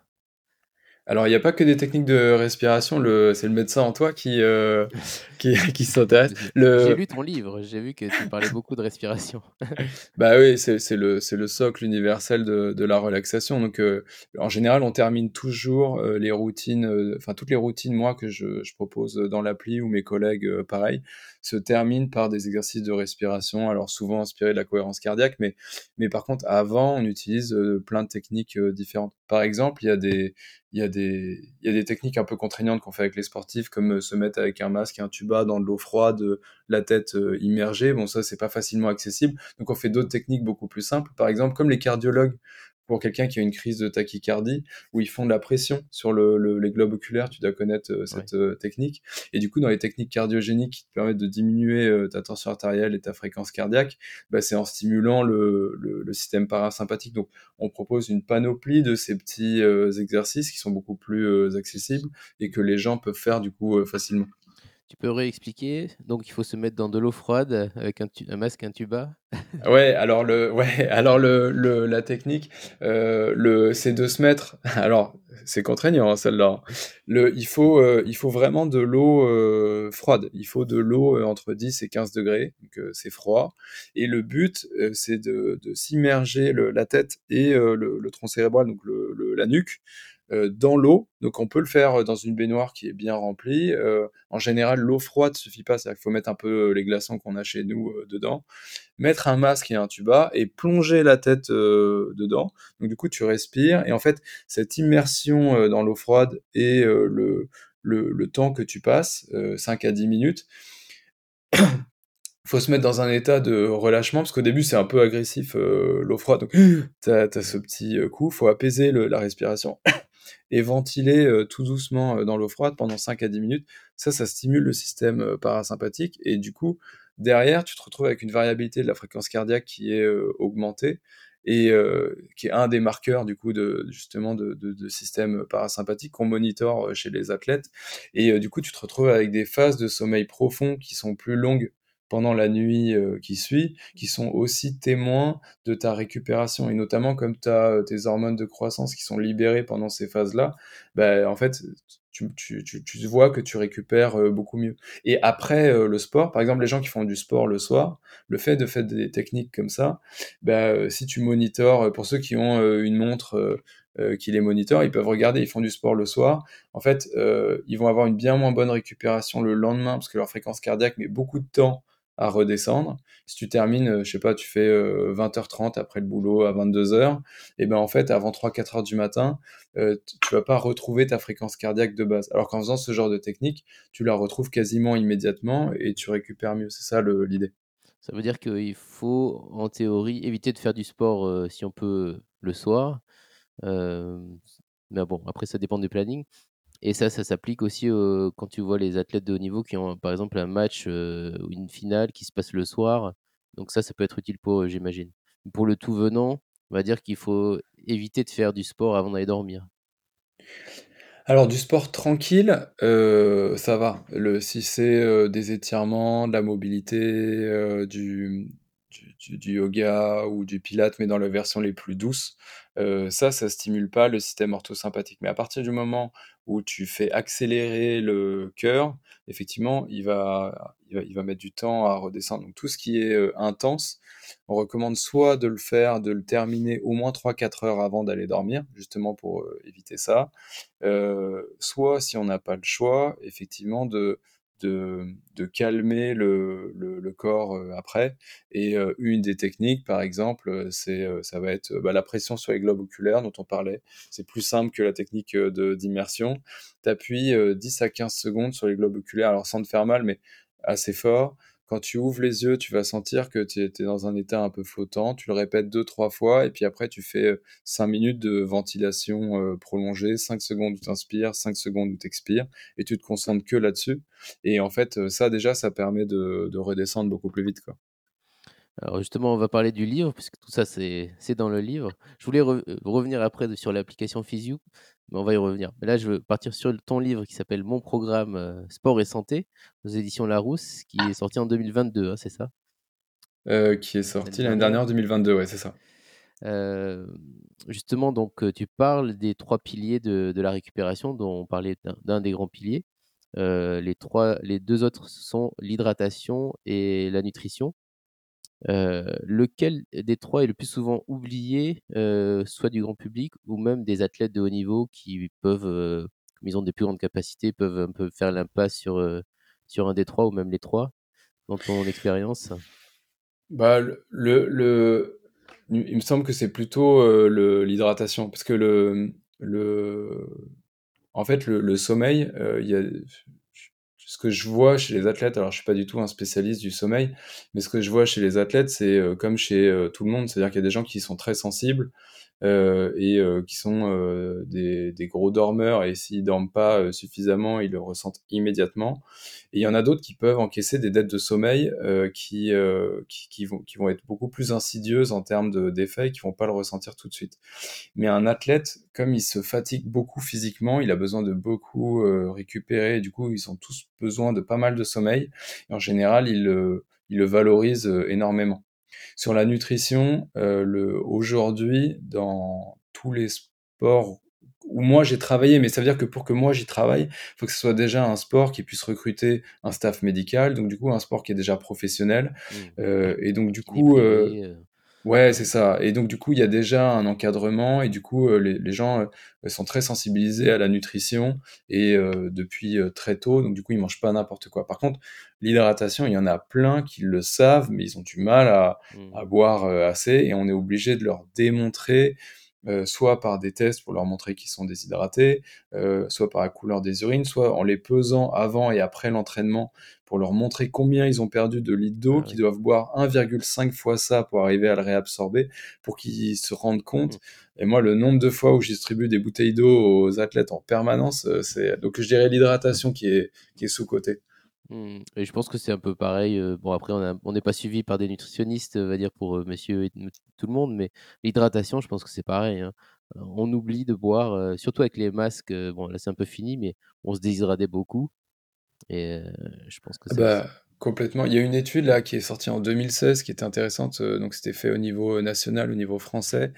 Alors, il n'y a pas que des techniques de respiration, le, c'est le médecin en toi qui, euh, qui, qui s'intéresse. J'ai lu ton livre, j'ai vu que tu parlais beaucoup de respiration. bah oui, c'est, c'est, le, c'est le socle universel de, de la relaxation. Donc, euh, en général, on termine toujours euh, les routines, enfin, toutes les routines, moi, que je, je propose dans l'appli ou mes collègues, pareil, se terminent par des exercices de respiration, alors souvent inspirés de la cohérence cardiaque, mais, mais par contre, avant, on utilise plein de techniques différentes. Par exemple, il y a des, y il y a des techniques un peu contraignantes qu'on fait avec les sportifs, comme euh, se mettre avec un masque et un tuba dans de l'eau froide, euh, la tête euh, immergée. Bon, ça, c'est pas facilement accessible. Donc, on fait d'autres techniques beaucoup plus simples. Par exemple, comme les cardiologues pour quelqu'un qui a une crise de tachycardie, où ils font de la pression sur le, les globes oculaires, tu dois connaître euh, cette euh, technique. Et du coup, dans les techniques cardiogéniques qui te permettent de diminuer euh, ta tension artérielle et ta fréquence cardiaque, bah, c'est en stimulant le, le, système parasympathique. Donc, on propose une panoplie de ces petits exercices qui sont beaucoup plus accessibles et que les gens peuvent faire du coup facilement. Tu peux réexpliquer Donc, il faut se mettre dans de l'eau froide avec un, masque, un tuba Ouais, alors le, ouais, alors le, le la technique, euh, le, c'est de se mettre. Alors, c'est contraignant hein, celle-là. Le, il faut, euh, il faut vraiment de l'eau euh, froide. Il faut de l'eau entre 10 et 15 degrés, donc c'est froid. Et le but, c'est de, de s'immerger la tête et le, le, tronc cérébral, donc le, la nuque, dans l'eau. Donc on peut le faire euh, dans une baignoire qui est bien remplie. Euh, en général, l'eau froide suffit pas, c'est-à-dire qu'il faut mettre un peu les glaçons qu'on a chez nous dedans, mettre un masque et un tuba et plonger la tête dedans. Donc du coup, tu respires. Et en fait, cette immersion dans l'eau froide et le, le, le, temps que tu passes, 5 à 10 minutes, faut se mettre dans un état de relâchement. Parce qu'au début c'est un peu agressif l'eau froide. Donc tu as, ce petit coup. Faut apaiser la respiration et ventiler euh, tout doucement euh, dans l'eau froide pendant 5 à 10 minutes. Ça, ça stimule le système euh, parasympathique et du coup, derrière, tu te retrouves avec une variabilité de la fréquence cardiaque qui est augmentée et qui est un des marqueurs du coup de justement de, système parasympathique qu'on monitore chez les athlètes et du coup tu te retrouves avec des phases de sommeil profond qui sont plus longues pendant la nuit euh, qui suit, qui sont aussi témoins de ta récupération. Et notamment, comme tu as euh, tes hormones de croissance qui sont libérées pendant ces phases-là, bah, en fait, tu, tu, tu, vois que tu récupères euh, beaucoup mieux. Et après le sport, par exemple, les gens qui font du sport le soir, le fait de faire des techniques comme ça, bah, si tu monitores, pour ceux qui ont une montre qui les monitore, ils peuvent regarder, ils font du sport le soir. En fait, ils vont avoir une bien moins bonne récupération le lendemain parce que leur fréquence cardiaque met beaucoup de temps à redescendre. Si tu termines, euh, je sais pas, tu fais 20h30 euh, après le boulot à 22h, et ben en fait, avant 3-4 heures du matin, euh, tu vas pas retrouver ta fréquence cardiaque de base. Alors qu'en faisant ce genre de technique, tu la retrouves quasiment immédiatement et tu récupères mieux. C'est ça l'idée. Ça veut dire qu'il faut, en théorie, éviter de faire du sport si on peut le soir. mais bon, après, ça dépend du planning. Et ça, ça s'applique aussi quand tu vois les athlètes de haut niveau qui ont, par exemple, un match ou une finale qui se passe le soir. Donc ça, ça peut être utile pour eux, j'imagine. Pour le tout venant, on va dire qu'il faut éviter de faire du sport avant d'aller dormir. Alors du sport tranquille, heu, ça va. Le si c'est, heu, des étirements, de la mobilité, du yoga ou du pilates, mais dans les versions les plus douces, ça, ça stimule pas le système orthosympathique. Mais à partir du moment où tu fais accélérer le cœur, effectivement, il va mettre du temps à redescendre. Donc tout ce qui est, heu, intense, on recommande soit de le faire, de le terminer au moins 3-4 heures avant d'aller dormir, justement pour, heu, éviter ça. Heu, soit si on n'a pas le choix, effectivement de de calmer le corps, heu, après et heu, une des techniques, par exemple, heu, c'est, ça va être, bah, la pression sur les globes oculaires dont on parlait. C'est plus simple que la technique, d'immersion. Tu appuies, 10 à 15 secondes sur les globes oculaires, alors sans te faire mal, mais assez fort. Quand tu ouvres les yeux, tu vas sentir que tu es dans un état un peu flottant. Tu le répètes 2-3 fois et puis après tu fais, heu, 5 minutes de ventilation, heu, prolongée, 5 secondes où tu inspires, 5 secondes où tu expires et tu te concentres que là-dessus et en fait, heu, ça déjà, ça permet de de redescendre beaucoup plus vite, quoi. Alors justement, on va parler du livre puisque tout ça c'est dans le livre. Je voulais revenir après sur l'application Physiou, mais on va y revenir. Mais là, je veux partir sur ton livre qui s'appelle Mon programme, heu, sport et santé aux éditions Larousse qui est sorti en 2022, hein, c'est ça? Heu, qui est sorti l'année dernière? dernière, 2022, ouais, c'est ça. Hem, justement donc tu parles des 3 piliers de de la récupération dont on parlait d'un des grands piliers. Les 3 les 2 autres sont l'hydratation et la nutrition. Lequel des 3 est le plus souvent oublié, soit du grand public ou même des athlètes de haut niveau qui peuvent, comme ils ont des plus grandes capacités, peuvent un peu faire l'impasse sur, sur un des 3 ou même les 3, dans ton expérience? Bah, le le il me semble que c'est plutôt, l'hydratation parce que le, le en fait, le sommeil, il y a ce que je vois chez les athlètes, alors je suis pas du tout un spécialiste du sommeil, mais ce que je vois chez les athlètes, c'est, heu, comme chez, heu, tout le monde, c'est-à-dire qu'il y a des gens qui sont très sensibles, et heu, qui sont, heu, des des gros dormeurs et s'ils dorment pas, suffisamment, ils le ressentent immédiatement et il y en a d'autres qui peuvent encaisser des dettes de sommeil, qui, qui qui vont qui vont être beaucoup plus insidieuses en termes de d'effets et qui vont pas le ressentir tout de suite. Mais un athlète, comme il se fatigue beaucoup physiquement, il a besoin de beaucoup, récupérer, du coup, ils ont tous besoin de pas mal de sommeil et en général, ils le valorisent, énormément. Sur la nutrition, le aujourd'hui, dans tous les sports où moi j'ai travaillé, mais ça veut dire que pour que moi j'y travaille, il faut que ce soit déjà un sport qui puisse recruter un staff médical, donc du coup un sport qui est déjà professionnel, Mmh. heu et donc du coup, privé, heu, ouais, c'est ça et donc du coup, il y a déjà un encadrement et du coup, heu, les les gens, heu, sont très sensibilisés à la nutrition et heu, depuis, très tôt, donc du coup, ils mangent pas n'importe quoi. Par contre, l'hydratation, il y en a plein qui le savent, mais ils ont du mal à Mmh. à boire, assez et on est obligé de leur démontrer, heu, soit par des tests pour leur montrer qu'ils sont déshydratés, heu, soit par la couleur des urines, soit en les pesant avant et après l'entraînement pour leur montrer combien ils ont perdu de litres d'eau, Ah qu'ils oui. doivent boire 1,5 fois ça pour arriver à le réabsorber, pour qu'ils se rendent Mmh. compte et moi, le nombre de fois où je distribue des bouteilles d'eau aux athlètes en permanence, heu, c'est donc je dirais l'hydratation qui est qui est sous-cotée. Mmh et je pense que c'est un peu pareil, heu, bon après on n'est pas suivi par des nutritionnistes, on va dire pour, heu, monsieur et tout le monde, mais l'hydratation, je pense que c'est pareil, hein. Heu, on oublie de boire, surtout avec les masques, bon là c'est un peu fini, mais on se déshydratait beaucoup et je pense que Ah c'est bah, complètement. Il y a une étude là qui est sortie en 2016 qui était intéressante, heu, donc c'était fait au niveau, national, au niveau français,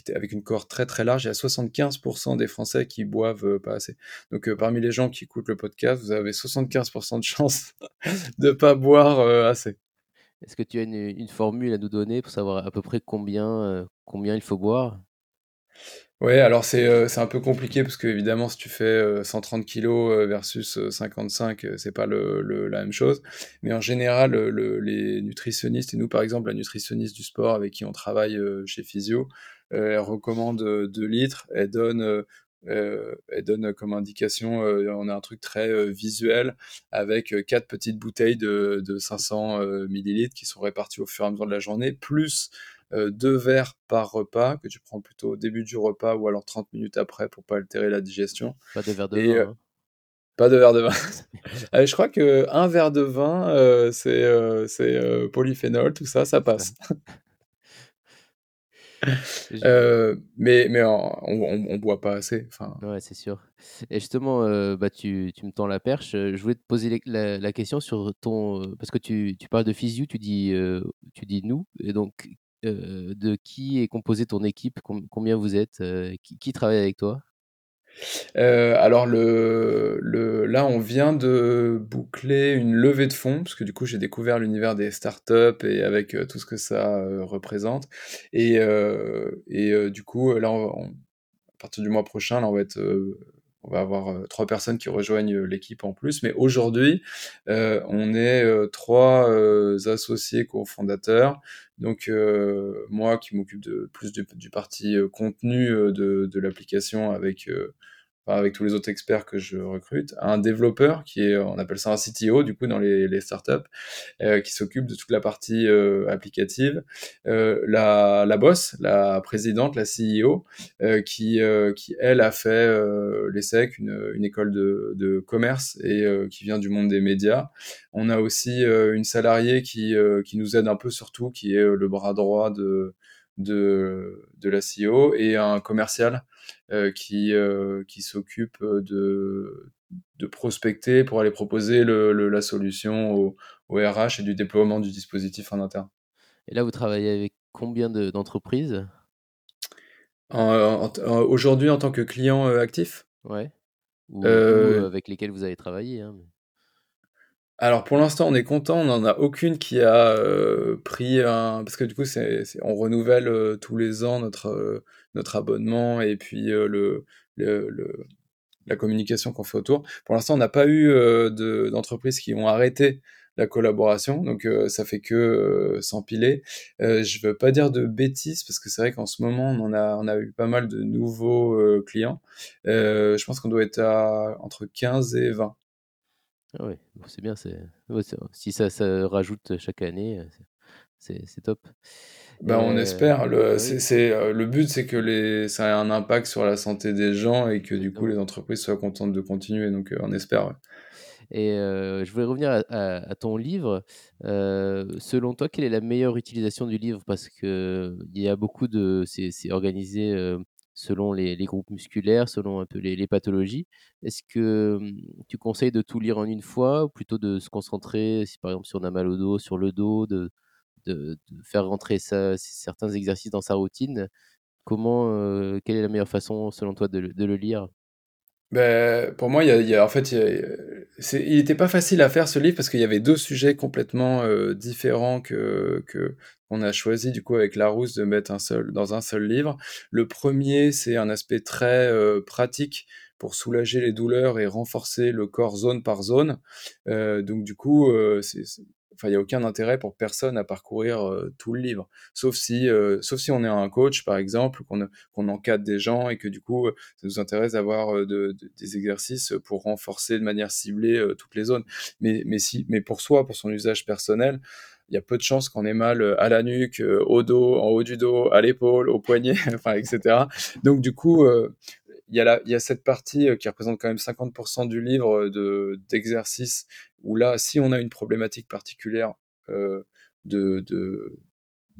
était avec une cohorte très, très large. Il y a 75% des Français qui boivent, pas assez. Donc parmi les gens qui écoutent le podcast, vous avez 75% de chances de pas boire, assez. est-ce que tu as une formule à nous donner pour savoir à peu près combien il faut boire? Ouais, alors c'est, c'est un peu compliqué parce qu'évidemment si tu fais, heu, 130 kilogrammes, heu, versus, heu, 55, heu, c'est pas le le la même chose. Mais en général, le les nutritionnistes et nous par exemple, la nutritionniste du sport avec qui on travaille, heu, chez Physio, elle recommande, heu, 2 litres. Elle donne, heu, elle donne comme indication, heu, on a un truc très, heu, visuel avec, 4 petites bouteilles de de 500, heu, millilitres qui sont réparties au fur et à mesure de la journée, plus heu, 2 verres par repas que tu prends plutôt au début du repas ou alors 30 minutes après pour pas altérer la digestion Pas de verre de et heu vin, hein? pas de verre de vin. Je crois qu'un verre de vin, heu, c'est, c'est, polyphénol, tout ça, ça passe. Euh, mais mais on, on, on boit pas assez. Enfin, Ouais, c'est sûr. Et justement, euh, bah, tu, tu me tends la perche. Euh, Je voulais te poser la, la question sur ton... euh, Parce que tu, tu parles de physio, tu dis, euh, tu dis nous. Et donc, euh, de qui est composée ton équipe? Com- Combien vous êtes? euh, qui, travaille avec toi? Euh, alors le, le, là, on vient de boucler une levée de fonds, parce que du coup, j'ai découvert l'univers des startups et avec tout ce que ça représente. Et, et du coup, là, à partir du mois prochain, là, on va être, on va avoir euh, trois personnes qui rejoignent euh, l'équipe en plus. Mais aujourd'hui, euh, on est trois associés cofondateurs. Donc moi qui m'occupe de plus du, parti contenu de, l'application avec avec tous les autres experts que je recrute, un développeur qui est, on appelle ça un CTO du coup dans les, startups, euh, qui s'occupe de toute la partie euh, applicative, euh, la, boss, la présidente, la CEO, qui, qui elle a fait l'ESSEC, une, école de, de commerce et qui vient du monde des médias. On a aussi une salariée qui, qui nous aide un peu sur tout, qui est le bras droit de, de, de la CEO et un commercial euh, qui, euh, qui s'occupe de, de prospecter pour aller proposer le, le- la solution au, au RH et du déploiement du dispositif en interne. Et là, vous travaillez avec combien de- d'entreprises? En- en- en- Aujourd'hui, en tant que client euh, actif, Ouais. Ou, euh, euh, avec lesquels vous avez travaillé, hein, alors pour l'instant, on est content, on n'en a aucune qui a euh, pris un... Parce que du coup, c'est, on renouvelle euh, tous les ans notre, euh, notre abonnement et puis le, la communication qu'on fait autour. Pour l'instant, on n'a pas eu de, d'entreprises qui ont arrêté la collaboration, donc ça fait que s'empiler. Je veux pas dire de bêtises parce que c'est vrai qu'en ce moment, on en a, on a eu pas mal de nouveaux clients. Je pense qu'on doit être à entre 15 et 20. Ah ouais, bon, c'est bien. C'est... ouais, c'est- Si ça se rajoute chaque année, euh, c'est c'est- c'est top. Ben, on Euh, espère. Le, bah c'est, oui, c'est, euh, le but, c'est que les, ça ait un impact sur la santé des gens et que du coup, les entreprises soient contentes de continuer. Donc, euh, on espère. ouais. Et euh, je voulais revenir à, à- à ton livre. Euh, selon toi, quelle est la meilleure utilisation du livre? Parce que il y a beaucoup de, c'est c'est organisé euh, selon les, groupes musculaires, selon un peu les, pathologies. Est-ce que hum, tu conseilles de tout lire en une fois ou plutôt de se concentrer, si par exemple si on a mal au dos, sur le dos, de, faire rentrer certains exercices dans sa routine? Comment, euh, quelle est la meilleure façon selon toi de le lire? Ben, pour moi, il y a, y a- en fait, il y a- il n'était pas facile à faire ce livre parce qu'il y avait deux sujets complètement euh, différents que, que qu'on a choisi du coup avec Larousse de mettre un seul dans un seul livre. Le premier, c'est un aspect très euh, pratique pour soulager les douleurs et renforcer le corps zone par zone. Euh, donc du coup, euh, c'est- enfin, il y a aucun intérêt pour personne à parcourir euh, tout le livre, sauf si, euh, sauf si on est un coach par exemple, qu'on qu'on encadre des gens et que du coup ça nous intéresse d'avoir euh, de- de- des exercices pour renforcer de manière ciblée euh, toutes les zones. Mais, mais, si, mais pour soi, pour son usage personnel, il y a peu de chances qu'on ait mal euh, à la nuque, euh, au dos, en haut du dos, à l'épaule, au poignet, enfin, etc. Donc du coup, euh, il y, a la, il y a cette partie euh, qui représente quand même 50% du livre euh, de, d'exercices où là, si on a une problématique particulière, euh, de, de,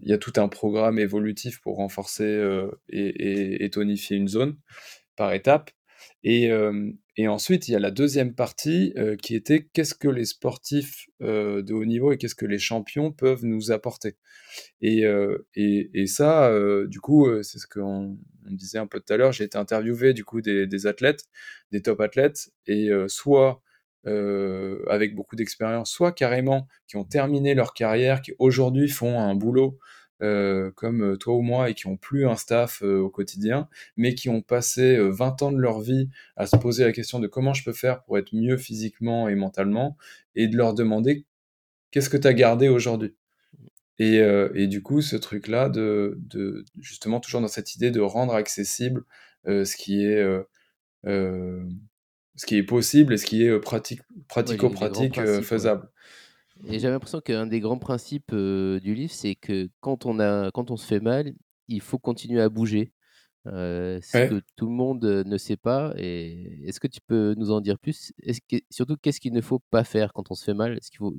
il y a tout un programme évolutif pour renforcer euh, et, et, et tonifier une zone par étape. Et, euh, et ensuite, il y a la deuxième partie euh, qui était qu'est-ce que les sportifs euh, de haut niveau et qu'est-ce que les champions peuvent nous apporter. Et, euh, ça, du coup, c'est ce qu'on on disait un peu tout à l'heure. J'ai été interviewé du coup des, athlètes, des top athlètes, et soit avec beaucoup d'expérience, soit carrément qui ont terminé leur carrière, qui aujourd'hui font un boulot euh, comme toi ou moi et qui ont plus un staff euh, au quotidien, mais qui ont passé euh, 20 ans de leur vie à se poser la question de comment je peux faire pour être mieux physiquement et mentalement, et de leur demander qu'est-ce que tu as gardé aujourd'hui. Et, euh, et du coup, ce truc-là, de, de, justement, toujours dans cette idée de rendre accessible euh, ce qui est, euh, euh, ce qui est possible et ce qui est euh, pratique, pratico-pratique euh, ouais. Et j'avais l'impression qu'un des grands principes euh, du livre, c'est que quand on a, quand on se fait mal, il faut continuer à bouger. Euh, ce Ouais. que tout le monde euh, ne sait pas. Et est-ce que tu peux nous en dire plus? Est-ce que, surtout, qu'est-ce qu'il ne faut pas faire quand on se fait mal? Est-ce qu'il faut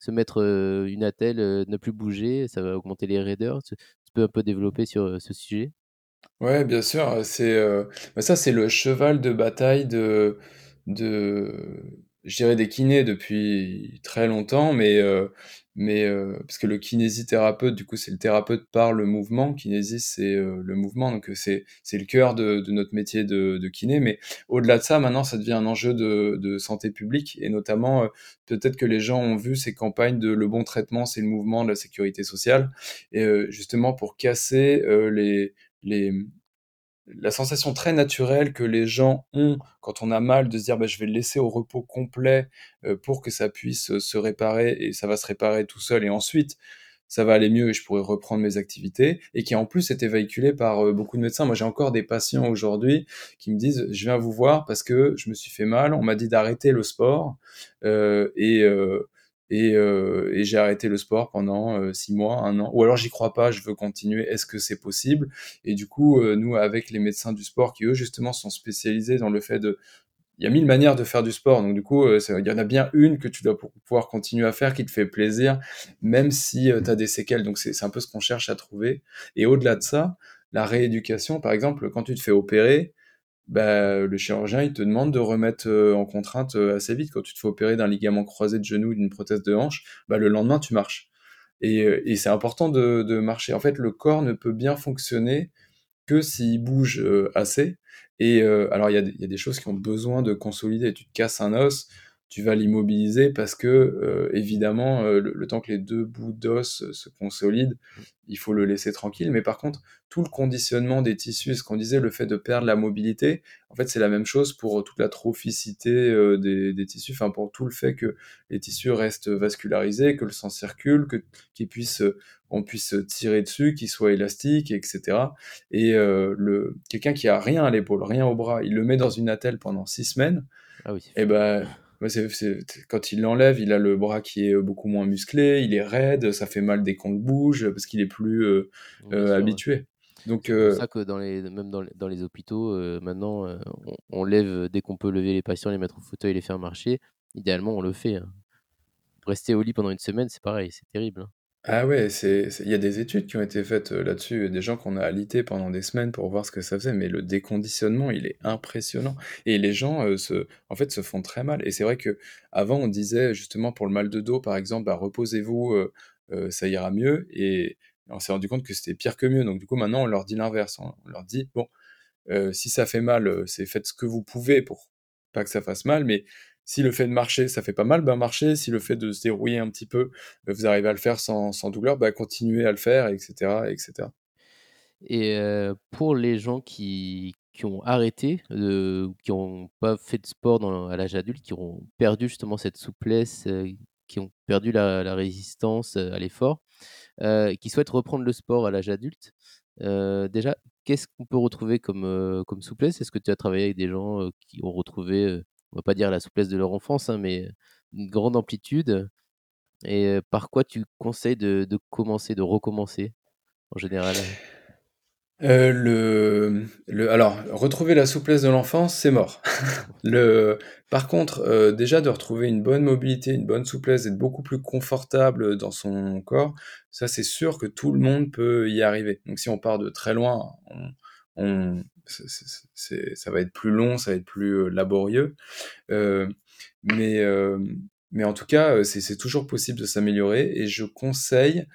se mettre euh, une attelle, ne plus bouger, ça va augmenter les raideurs? Tu, tu peux un peu développer sur ce sujet? Ouais, bien sûr, c'est, bah, ça, c'est le cheval de bataille de de je dirais des kinés depuis très longtemps, mais mais parce que le kinésithérapeute, du coup, c'est le thérapeute par le mouvement. Kinésie, c'est le mouvement, donc c'est c'est le cœur de, de notre métier de, de kiné. Mais au-delà de ça, maintenant, ça devient un enjeu de, de santé publique et notamment peut-être que les gens ont vu ces campagnes de le bon traitement, c'est le mouvement de la sécurité sociale et justement pour casser les les la sensation très naturelle que les gens ont quand on a mal de se dire bah, je vais le laisser au repos complet euh, pour que ça puisse euh, se réparer et ça va se réparer tout seul et ensuite ça va aller mieux et je pourrai reprendre mes activités et qui en plus était véhiculé par euh, beaucoup de médecins. Moi j'ai encore des patients aujourd'hui qui me disent je viens vous voir parce que je me suis fait mal, on m'a dit d'arrêter le sport et et, euh, et j'ai arrêté le sport pendant euh, six mois, un an. Ou alors j'y crois pas, je veux continuer. Est-ce que c'est possible? Et du coup, euh, nous, avec les médecins du sport qui eux justement sont spécialisés dans le fait de il y a mille manières de faire du sport, donc du coup, il y en a bien une que tu dois pouvoir continuer à faire qui te fait plaisir, même si tu as des séquelles. Donc c'est un peu ce qu'on cherche à trouver. Et au-delà de ça, la rééducation, par exemple, quand tu te fais opérer, bah, le chirurgien, il te demande de remettre euh, en contrainte euh, assez vite. Quand tu te fais opérer d'un ligament croisé de genou ou d'une prothèse de hanche, bah, le lendemain, tu marches. Et, euh, c'est important de, marcher. En fait, le corps ne peut bien fonctionner que s'il bouge assez. Et alors, il y, y, a des choses qui ont besoin de consolider. Tu te casses un os, tu vas l'immobiliser parce que, euh, évidemment, euh, le, temps que les deux bouts d'os se consolident, il faut le laisser tranquille. Mais par contre, tout le conditionnement des tissus, ce qu'on disait, le fait de perdre la mobilité, en fait, c'est la même chose pour toute la trophicité euh, des, tissus, enfin, pour tout le fait que les tissus restent vascularisés, que le sang circule, que, qu'ils puissent, on puisse tirer dessus, qu'ils soient élastiques, etc. Et le, quelqu'un qui a rien à l'épaule, rien au bras, il le met dans une attelle pendant six semaines, ah oui, et ben quand il l'enlève, il a le bras qui est beaucoup moins musclé, il est raide, ça fait mal dès qu'on le bouge parce qu'il est plus euh, euh, habitué. Donc, c'est pour euh, ça que dans les, même dans les, dans les hôpitaux, maintenant, on, lève dès qu'on peut lever les patients, les mettre au fauteuil, les faire marcher. Idéalement, on le fait. Hein. Rester au lit pendant une semaine, c'est pareil, c'est terrible. Hein. Ah ouais, c'est, il y a des études qui ont été faites euh, là-dessus, des gens qu'on a alité pendant des semaines pour voir ce que ça faisait, mais le déconditionnement, il est impressionnant. Et les gens, euh, se, en fait, se font très mal. Et c'est vrai que avant, on disait justement pour le mal de dos, par exemple, bah, reposez-vous, euh, ça ira mieux. Et on s'est rendu compte que c'était pire que mieux. Donc du coup, maintenant, on leur dit l'inverse. On leur dit, bon, si ça fait mal, c'est faites ce que vous pouvez pour pas que ça fasse mal, mais si le fait de marcher, ça fait pas mal, ben marcher. Si le fait de se dérouiller un petit peu, euh, vous arrivez à le faire sans, douleur, ben continuez à le faire, etc. etc. Et euh, pour les gens qui, qui ont arrêté, euh, qui n'ont pas fait de sport à l'âge adulte, qui ont perdu justement cette souplesse, qui ont perdu la, résistance à l'effort, qui souhaitent reprendre le sport à l'âge adulte, déjà, qu'est-ce qu'on peut retrouver comme, comme souplesse? Est-ce que tu as travaillé avec des gens qui ont retrouvé va pas dire la souplesse de leur enfance, hein, mais une grande amplitude. Et par quoi tu conseilles de, commencer, de recommencer en général? Le, le, alors, retrouver la souplesse de l'enfance, c'est mort. le, par contre, déjà de retrouver une bonne mobilité, une bonne souplesse, d'être beaucoup plus confortable dans son corps, ça c'est sûr que tout le monde peut y arriver. Donc si on part de très loin, on, ça va être plus long, ça va être plus euh, laborieux. Euh, mais, euh, mais en tout cas, c'est toujours possible de s'améliorer et je conseille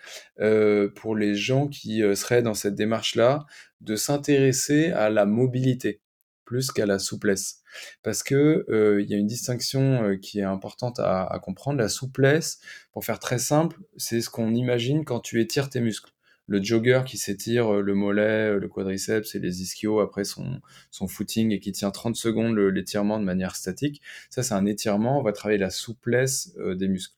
pour les gens qui seraient dans cette démarche-là de s'intéresser à la mobilité plus qu'à la souplesse. Parce que il y a une distinction qui est importante à, à, comprendre. La souplesse, pour faire très simple, c'est ce qu'on imagine quand tu étires tes muscles le jogger qui s'étire euh, le mollet, euh, le quadriceps et les ischios après son, footing et qui tient 30 secondes l'étirement de manière statique. Ça, c'est un étirement. On va travailler la souplesse euh, des muscles.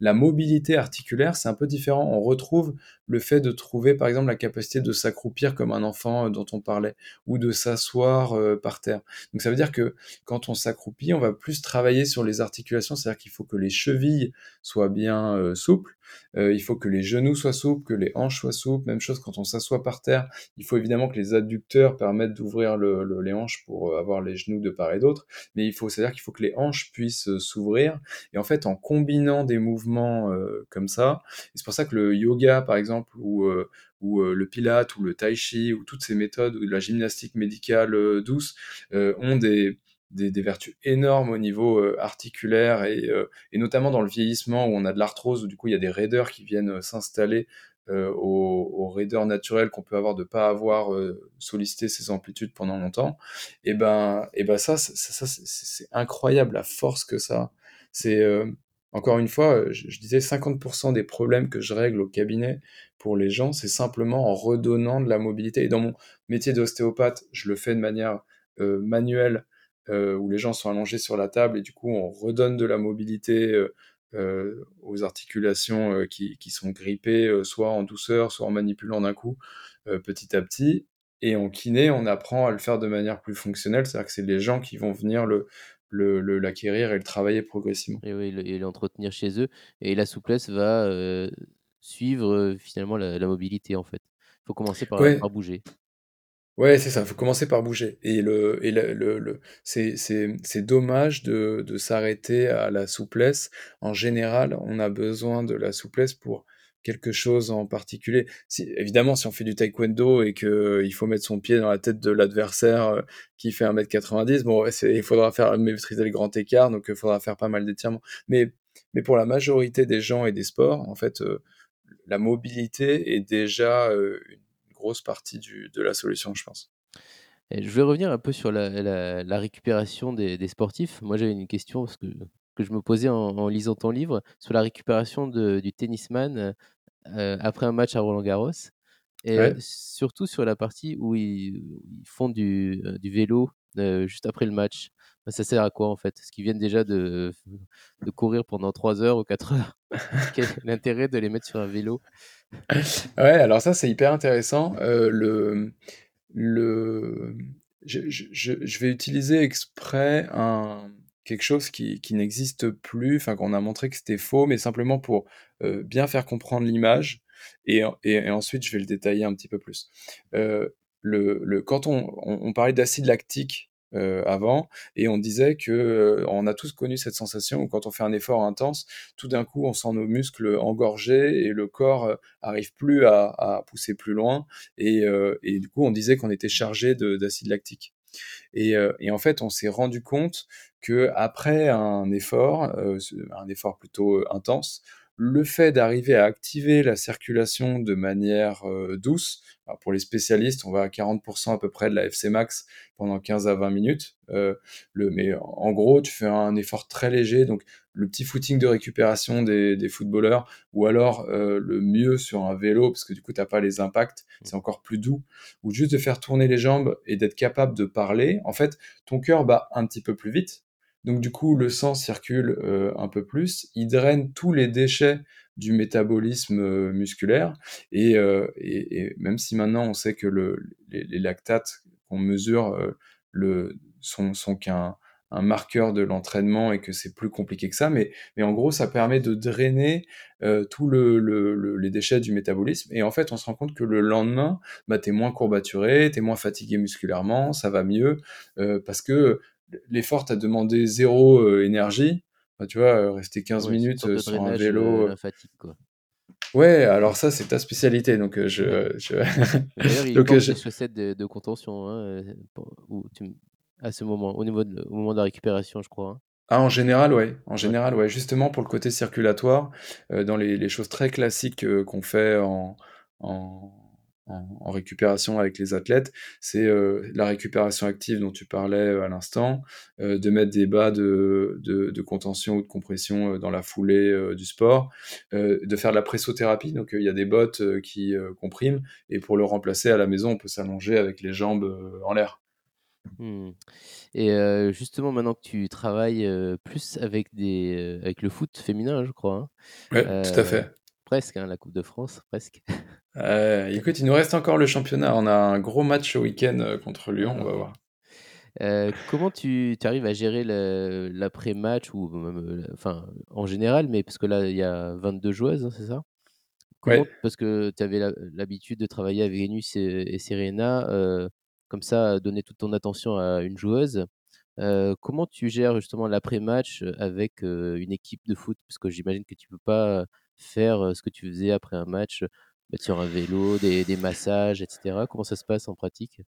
La mobilité articulaire, c'est un peu différent. On retrouve le fait de trouver, par exemple, la capacité de s'accroupir comme un enfant dont on parlait, ou de s'asseoir par terre. Donc ça veut dire que quand on s'accroupit, on va plus travailler sur les articulations, c'est-à-dire qu'il faut que les chevilles soient bien souples, Euh, il faut que les genoux soient souples, que les hanches soient souples. Même chose quand on s'assoit par terre. Il faut évidemment que les adducteurs permettent d'ouvrir le, les hanches pour euh, avoir les genoux de part et d'autre. Mais il faut, c'est-à-dire qu'il faut que les hanches puissent euh, s'ouvrir. Et en fait, en combinant des mouvements comme ça, c'est pour ça que le yoga, par exemple, ou ou le pilate ou le tai chi ou toutes ces méthodes ou la gymnastique médicale douce ont des, vertus énormes au niveau euh, articulaire euh, et, notamment dans le vieillissement où on a de l'arthrose, où du coup il y a des raideurs qui viennent euh, s'installer aux, raideurs naturelles qu'on peut avoir de pas avoir sollicité ces amplitudes pendant longtemps. Et ben, et ben ça, ça, c'est incroyable la force que ça. C'est encore une fois, je, je disais 50% des problèmes que je règle au cabinet pour les gens, c'est simplement en redonnant de la mobilité. Et dans mon métier d'ostéopathe, je le fais de manière manuelle euh, où les gens sont allongés sur la table et du coup on redonne de la mobilité euh, euh, aux articulations qui, qui, sont grippées, soit en douceur, soit en manipulant d'un coup, petit à petit. Et en kiné, on apprend à le faire de manière plus fonctionnelle, c'est-à-dire que c'est les gens qui vont venir le, l'acquérir et le travailler progressivement. Et, oui, et l'entretenir chez eux. Et la souplesse va suivre finalement la, mobilité en fait. Il faut commencer par, par bouger. Ouais, c'est ça, il faut commencer par bouger. Et, le, et le, le, c'est dommage de, de s'arrêter à la souplesse. En général, on a besoin de la souplesse pour quelque chose en particulier. Évidemment, si on fait du taekwondo et qu'il euh, faut mettre son pied dans la tête de l'adversaire euh, qui fait 1m90, bon, il faudra faire maîtriser le grand écart, donc il faudra faire pas mal d'étirements. Mais, mais pour la majorité des gens et des sports, en fait, euh, la mobilité est déjà une grosse partie du, de la solution, je pense. je vais revenir un peu sur la, récupération des, sportifs. Moi, j'avais une question parce que, que je me posais en, lisant ton livre sur la récupération de, du tennisman euh, après un match à Roland Garros. Et euh, surtout sur la partie où ils, font du, euh, du vélo juste après le match. Bah, ça sert à quoi en fait? Est-ce qu'ils viennent déjà de, de courir pendant 3 heures ou 4 heures Quel est l'intérêt de les mettre sur un vélo? Ouais, alors ça c'est hyper intéressant. Euh, le, le, je, je, je, vais utiliser exprès un, quelque chose qui, n'existe plus, enfin qu'on a montré que c'était faux, mais simplement pour euh, bien faire comprendre l'image. Et, ensuite, je vais le détailler un petit peu plus. Euh, quand on, parlait d'acide lactique euh, avant, et on disait que on a tous connu cette sensation où quand on fait un effort intense, tout d'un coup on sent nos muscles engorgés et le corps arrive plus à, pousser plus loin, et, du coup on disait qu'on était chargé d'acide lactique. Et, en fait, on s'est rendu compte que après un effort, un effort plutôt intense, le fait d'arriver à activer la circulation de manière douce, pour les spécialistes, on va à 40% à peu près de la FC max pendant 15 à 20 minutes. Euh, le, mais en gros, tu fais un effort très léger, donc le petit footing de récupération des, des footballeurs, ou alors euh, le mieux sur un vélo, parce que du coup, tu n'as pas les impacts, c'est encore plus doux, ou juste de faire tourner les jambes et d'être capable de parler. En fait, ton cœur bat un petit peu plus vite, donc du coup, le sang circule euh, un peu plus, il draine tous les déchets du métabolisme euh, musculaire, euh, et, même si maintenant on sait que le, les, lactates qu'on mesure sont, qu'un un marqueur de l'entraînement et que c'est plus compliqué que ça, mais, en gros, ça permet de drainer tous le, le, les déchets du métabolisme. Et en fait, on se rend compte que le lendemain, bah, tu es moins courbaturé, tu es moins fatigué musculairement, ça va mieux, parce que l'effort t'a demandé zéro euh, énergie. Tu vois, euh, rester 15 minutes euh, sur un vélo. La fatigue, quoi. Ouais, alors ça, c'est ta spécialité. Donc, je. je... D'ailleurs, il donc, je... des chaussettes de, de contention hein, tu... à ce moment, au, niveau de, au moment de la récupération, je crois. Hein. Ah, en général, ouais. En général, ouais. Justement, pour le côté circulatoire, euh, dans les, les, choses très classiques euh, qu'on fait en, en, en, récupération avec les athlètes, c'est euh, la récupération active dont tu parlais euh, à l'instant, euh, de mettre des bas de, de, contention ou de compression dans la foulée du sport, de faire de la pressothérapie, donc il y a des bottes qui compriment, et pour le remplacer à la maison, on peut s'allonger avec les jambes en l'air. Mmh. Et justement, maintenant que tu travailles plus avec, des, avec le foot féminin, je crois. Hein, oui, tout à fait. Presque, hein, la Coupe de France, presque. Euh, écoute, il nous reste encore le championnat. On a un gros match au week-end euh, contre Lyon, on va voir. comment tu tu arrives à gérer l'après-match ou même, enfin, en général, mais parce que là, il y a 22 joueuses, hein, c'est ça? Comment Ouais. parce que tu avais l'habitude de travailler avec Vénus et et Serena, comme ça, donner toute ton attention à une joueuse. Comment tu gères justement l'après-match, avec, une équipe de foot? Parce que j'imagine que tu peux pas faire, ce que tu faisais après un match, sur un vélo, des massages et cetera. Comment ça se passe en pratique?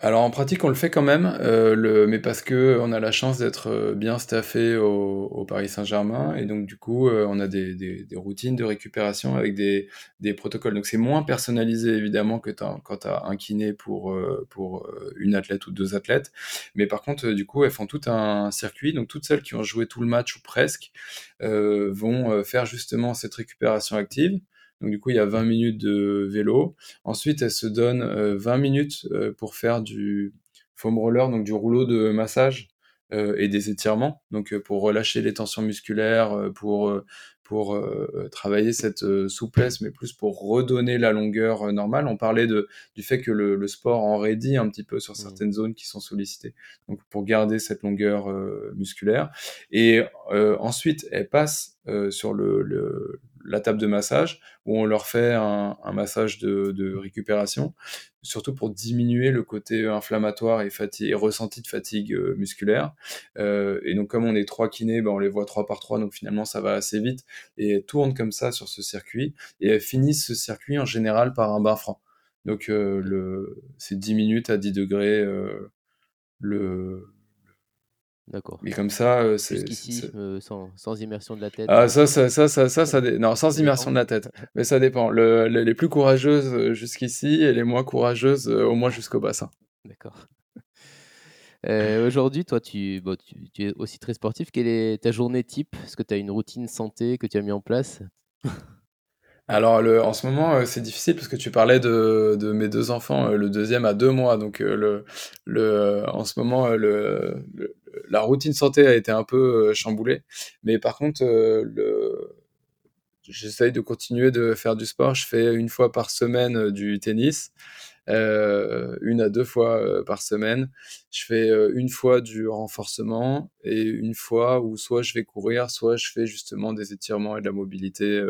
Alors en pratique, on le fait quand même, le mais parce qu'on a la chance d'être, heu, bien staffé au Paris Saint-Germain et donc du coup, on a des routines de récupération avec des protocoles. Donc c'est moins personnalisé évidemment que tu quand tu as un kiné pour, pour, 1 athlète ou 2 athlètes. Mais par contre, du coup, elles font tout un circuit, donc toutes celles qui ont joué tout le match ou presque, vont, faire justement cette récupération active. Donc du coup, il y a 20 minutes de vélo. Ensuite, elles se donnent, heu, 20 minutes, heu, pour faire du foam roller, donc du rouleau de massage, heu et des étirements. Donc, pour relâcher les tensions musculaires, pour, pour, travailler cette, souplesse, mais plus pour redonner la longueur, normale. On parlait de du fait que le le sport enraidit un petit peu sur Mmh. certaines zones qui sont sollicitées. Donc pour garder cette longueur, musculaire et ensuite elles passent, heu, sur le le la table de massage où on leur fait un un massage de récupération, surtout pour diminuer le côté inflammatoire et fati et ressenti de fatigue, heu, musculaire. Heu et donc comme on est 3 kinés, bah, on les voit 3 par 3, donc finalement ça va assez vite et elles tournent comme ça sur ce circuit et elles finissent ce circuit en général par un bain franc. Donc heu, le c'est 10 minutes à 10°, heu, le D'accord. et comme ça, heu, c'est heu, sans sans immersion de la tête, Ah ça ça ça ça ça ça dé non, sans immersion de la tête, mais ça dépend. Le les les plus courageuses, heu, jusqu'ici et les moins courageuses, heu, au moins jusqu'au bassin. D'accord. Aujourd'hui, toi, tu bon, tu tu es aussi très sportif. Quelle est ta journée type? Est-ce que tu as une routine santé que tu as mis en place? Alors le en ce moment, heu, c'est difficile parce que tu parlais de de mes 2 enfants, heu, le deuxième a 2 mois donc heu, le le en ce moment, heu, le le la routine santé a été un peu, chamboulée. Mais par contre, le j'essaye de continuer de faire du sport. Je fais une fois par semaine, du tennis, heu, 1 à 2 fois, par semaine. Je fais, 1 fois du renforcement et 1 fois où soit je vais courir, soit je fais justement des étirements et de la mobilité,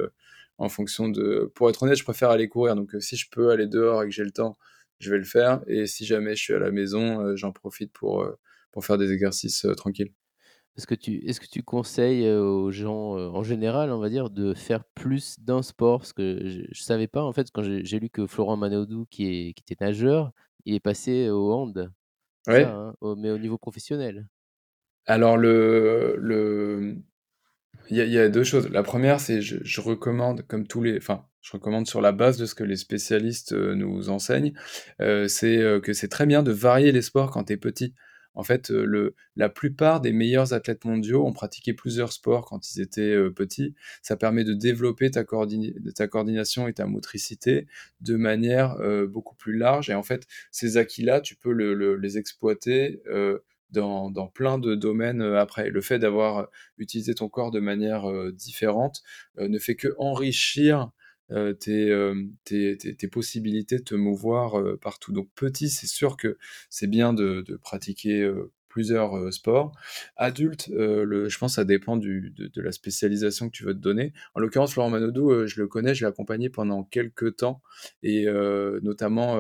en fonction de pour être honnête, je préfère aller courir donc heu, si je peux aller dehors et que j'ai le temps, je vais le faire et si jamais je suis à la maison, heu, j'en profite pour, heu, pour faire des exercices, tranquilles. Est-ce que tu est-ce que tu conseilles, aux gens, en général, on va dire, de faire plus d'un sport? Parce que je je savais pas, en fait, quand j'ai lu que Florent Manodou, qui est qui était nageur, il est passé au hand. Ça, Ouais. hein? Au mais au niveau professionnel? Alors le le, il y a 2 choses. La 1re, c'est je je recommande comme tous les enfin, je recommande sur la base de ce que les spécialistes, heu, nous enseignent, heu, c'est, heu, que c'est très bien de varier les sports quand tu es petit. En fait, le la plupart des meilleurs athlètes mondiaux ont pratiqué plusieurs sports quand ils étaient, petits. Ça permet de développer ta coordination et ta motricité de manière, beaucoup plus large et en fait, ces acquis-là, tu peux le le les exploiter, dans plein de domaines, heu, après. Le fait d'avoir, heu, utilisé ton corps de manière, heu, différente, ne fait qu'enrichir, heu, tes, tes tes tes possibilités de te mouvoir, partout. Donc petit, c'est sûr que c'est bien de de pratiquer, plusieurs, heu, sports. Adulte, le je pense ça dépend du de de la spécialisation que tu veux te donner. En l'occurrence, Florent Manodou, heu, je le connais, je l'ai accompagné pendant quelque temps et notamment,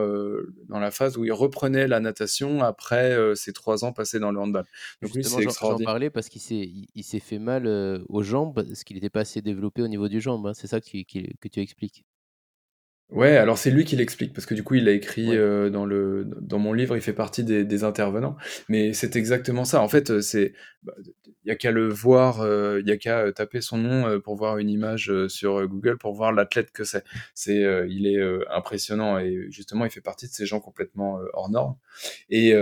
dans la phase où il reprenait la natation après, ses 3 ans passés dans le handball. Donc lui, c'est j'en j'en extraordi parlais parce qu'il s'est il il s'est fait mal, aux jambes, parce qu'il était pas assez développé au niveau du jambes, hein? C'est ça que tu expliques? Ouais, alors c'est lui qui l'explique parce que du coup, il l'a écrit, Ouais. heu, dans le dans mon livre, il fait partie des des intervenants. Mais c'est exactement ça. En fait, c'est bah, il y a qu'à le voir, heu, il y a qu'à, heu, taper son nom, heu, pour voir une image, heu, sur, heu, Google, pour voir l'athlète que c'est. C'est, il est, impressionnant et justement, il fait partie de ces gens complètement, hors normes et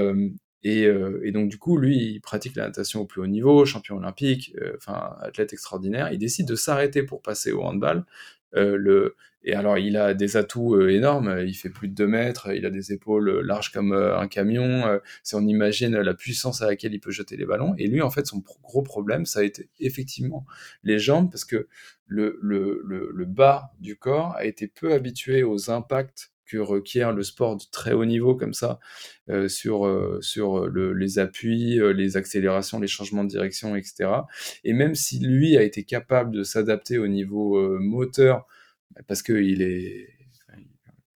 et et donc du coup, lui, il pratique la natation au plus haut niveau, champion olympique, enfin, athlète extraordinaire. Il décide de s'arrêter pour passer au handball. Le et alors il a des atouts, heu, énormes, il fait plus de 2 mètres, il a des épaules, heu, larges comme, heu, un camion, si on imagine la puissance à laquelle il peut jeter les ballons et lui, en fait, son gros problème, ça a été effectivement les jambes parce que le bas du corps a été peu habitué aux impacts que requiert le sport de très haut niveau comme ça, euh, sur, euh, sur le, les appuis, euh, les accélérations, les changements de direction, etc. Et même si lui a été capable de s'adapter au niveau moteur, parce qu'il est,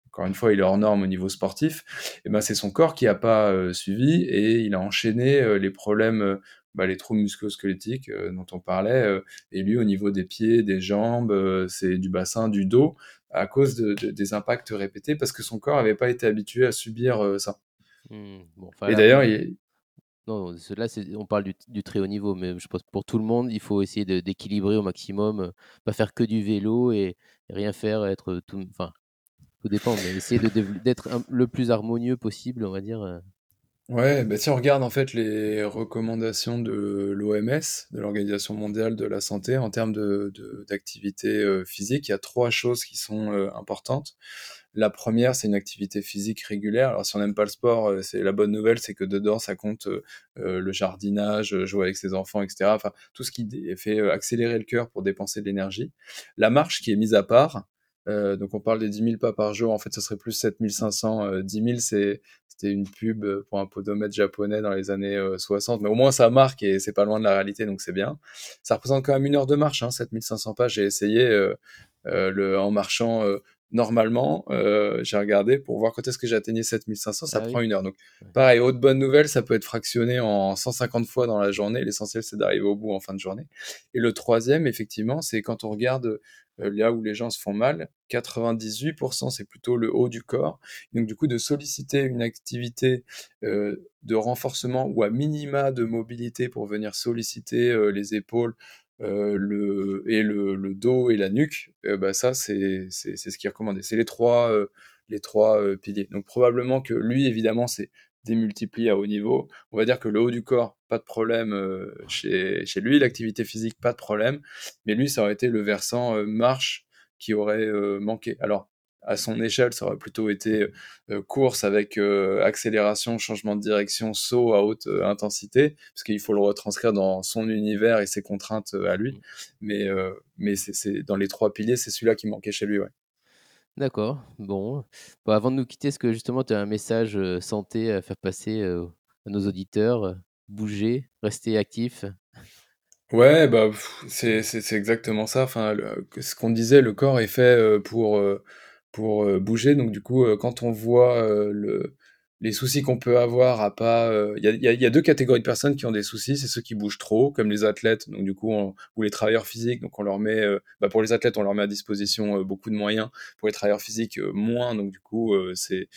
encore une fois, il est hors norme au niveau sportif, et ben c'est son corps qui n'a pas suivi et il a enchaîné les problèmes bah, les troubles musculo-squelettiques euh, dont on parlait, euh, et lui au niveau des pieds, des jambes, euh, c'est du bassin, du dos, à cause de, des impacts répétés, parce que son corps n'avait pas été habitué à subir ça. Mmh, et d'ailleurs, il... Là, on parle du, très haut niveau, mais je pense que pour tout le monde, il faut essayer d'équilibrer au maximum, pas faire que du vélo et, rien faire, être tout, enfin, tout dépend, mais essayer d'être le plus harmonieux possible, on va dire, Ouais, bah, si on regarde en fait les recommandations de l'OMS, de l'Organisation mondiale de la santé, en termes d'activité euh, physique, il y a trois choses qui sont euh, importantes. La première, c'est une activité physique régulière. Alors si on n'aime pas le sport, euh, c'est la bonne nouvelle, c'est que dedans, ça compte le jardinage, jouer avec ses enfants, etc. Enfin, tout ce qui fait accélérer le cœur pour dépenser de l'énergie. La marche qui est mise à part, euh, donc on parle des 10 000 pas par jour, en fait ce serait plus 7500. Euh, 10 000 c'est, c'était une pub euh, pour un podomètre japonais dans les années 60, euh, mais au moins ça marque et c'est pas loin de la réalité, donc c'est bien. Ça représente quand même une heure de marche, hein, 7500 pas, j'ai essayé le, en marchant normalement, j'ai regardé pour voir quand est-ce que j'ai atteigné 7500, ça ah prend une heure. Donc, pareil, autre bonne nouvelle, ça peut être fractionné en 150 fois dans la journée. L'essentiel, c'est d'arriver au bout en fin de journée. Et le troisième, effectivement, c'est quand on regarde euh, là où les gens se font mal, 98% c'est plutôt le haut du corps. Donc du coup de solliciter une activité euh, de renforcement ou à minima de mobilité pour venir solliciter euh, les épaules le, et le, dos et la nuque, bah ça c'est ce qui est recommandé. C'est les trois, les trois piliers. Donc probablement que lui évidemment c'est démultiplié à haut niveau. On va dire que le haut du corps, pas de problème euh, chez, chez, lui, l'activité physique, pas de problème, mais lui, ça aurait été le versant euh, marche qui aurait euh, manqué. Alors, à son échelle, ça aurait plutôt été course avec accélération, changement de direction, saut à haute intensité, parce qu'il faut le retranscrire dans son univers et ses contraintes à lui. Mmh. Mais, mais c'est dans les trois piliers, c'est celui-là qui manquait chez lui. Ouais. D'accord, bon. avant de nous quitter, est-ce que justement tu as un message santé à faire passer à nos auditeurs? Bouger, rester actif? Ouais, bah, c'est exactement ça. Enfin, ce qu'on disait, le corps est fait pour, pour bouger. Donc, du coup, quand on voit le, les soucis qu'on peut avoir à pas. Euh, il y, a, y, a, deux catégories de personnes qui ont des soucis. C'est ceux qui bougent trop, comme les athlètes, donc du coup, ou les travailleurs physiques. Donc on leur met, euh, bah pour les athlètes, on leur met à disposition euh, beaucoup de moyens. Pour les travailleurs physiques, moins. Donc du coup, c'est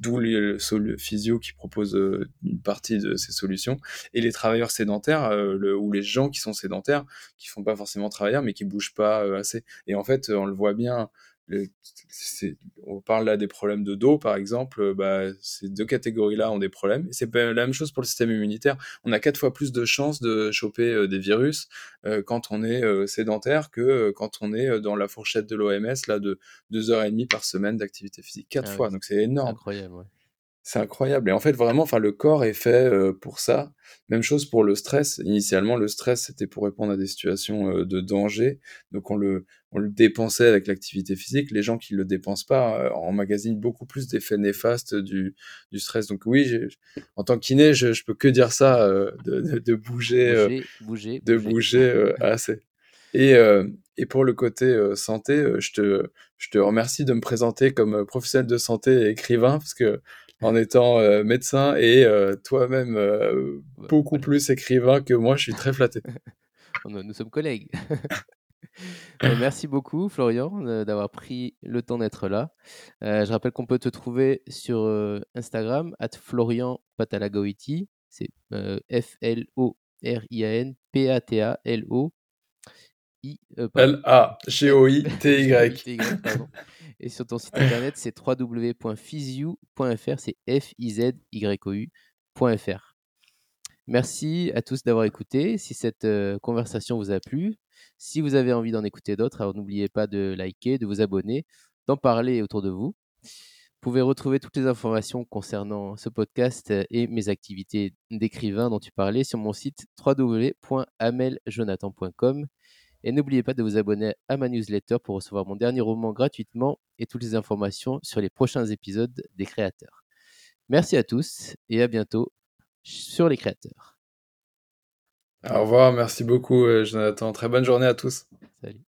d'où le, le, physio qui propose une partie de ces solutions. Et les travailleurs sédentaires, le, ou les gens qui sont sédentaires, qui font pas forcément travailleurs, mais qui bougent pas assez. Et en fait, on le voit bien on parle là des problèmes de dos, par exemple, euh, bah, ces deux catégories-là ont des problèmes. C'est la même chose pour le système immunitaire. On a quatre fois plus de chances de choper euh, des virus euh, quand on est sédentaire que quand on est dans la fourchette de l'OMS, là, de deux heures et demie par semaine d'activité physique. Quatre ah fois, donc c'est énorme. Incroyable, ouais. C'est incroyable. Et en fait, vraiment, enfin, le corps est fait pour ça. Même chose pour le stress. Initialement, le stress, c'était pour répondre à des situations de danger. Donc, on le, on le dépensait avec l'activité physique. Les gens qui le dépensent pas euh, emmagasinent beaucoup plus d'effets néfastes du, du stress. Donc, oui, en tant que kiné, je, je peux que dire ça, de, de, bouger, bouger, de bouger, assez. Et, et pour le côté santé, je te, je te remercie de me présenter comme professionnel de santé et écrivain, parce que en étant euh, médecin et euh, toi-même euh, beaucoup plus écrivain que moi. Je suis très flatté. Nous sommes collègues. Merci beaucoup, Florian, d'avoir pris le temps d'être là. je rappelle qu'on peut te trouver sur Instagram, at Florian Patalagoiti. C'est F-L-O-R-I-A-N-P-A-T-A-L-O. L-A-G-O-I-T-Y. Et sur ton site internet, c'est www.physio.fr, c'est F-I-Z-Y-O-U.fr. Merci à tous d'avoir écouté. Si cette euh, conversation vous a plu, si vous avez envie d'en écouter d'autres, alors n'oubliez pas de liker, de vous abonner, d'en parler autour de vous. Vous pouvez retrouver toutes les informations concernant ce podcast euh, et mes activités d'écrivain dont tu parlais sur mon site www.ameljonathan.com. Et n'oubliez pas de vous abonner à ma newsletter pour recevoir mon dernier roman gratuitement et toutes les informations sur les prochains épisodes des créateurs. Merci à tous et à bientôt sur les créateurs. Au revoir, merci beaucoup, euh, Jonathan. Très bonne journée à tous. Salut.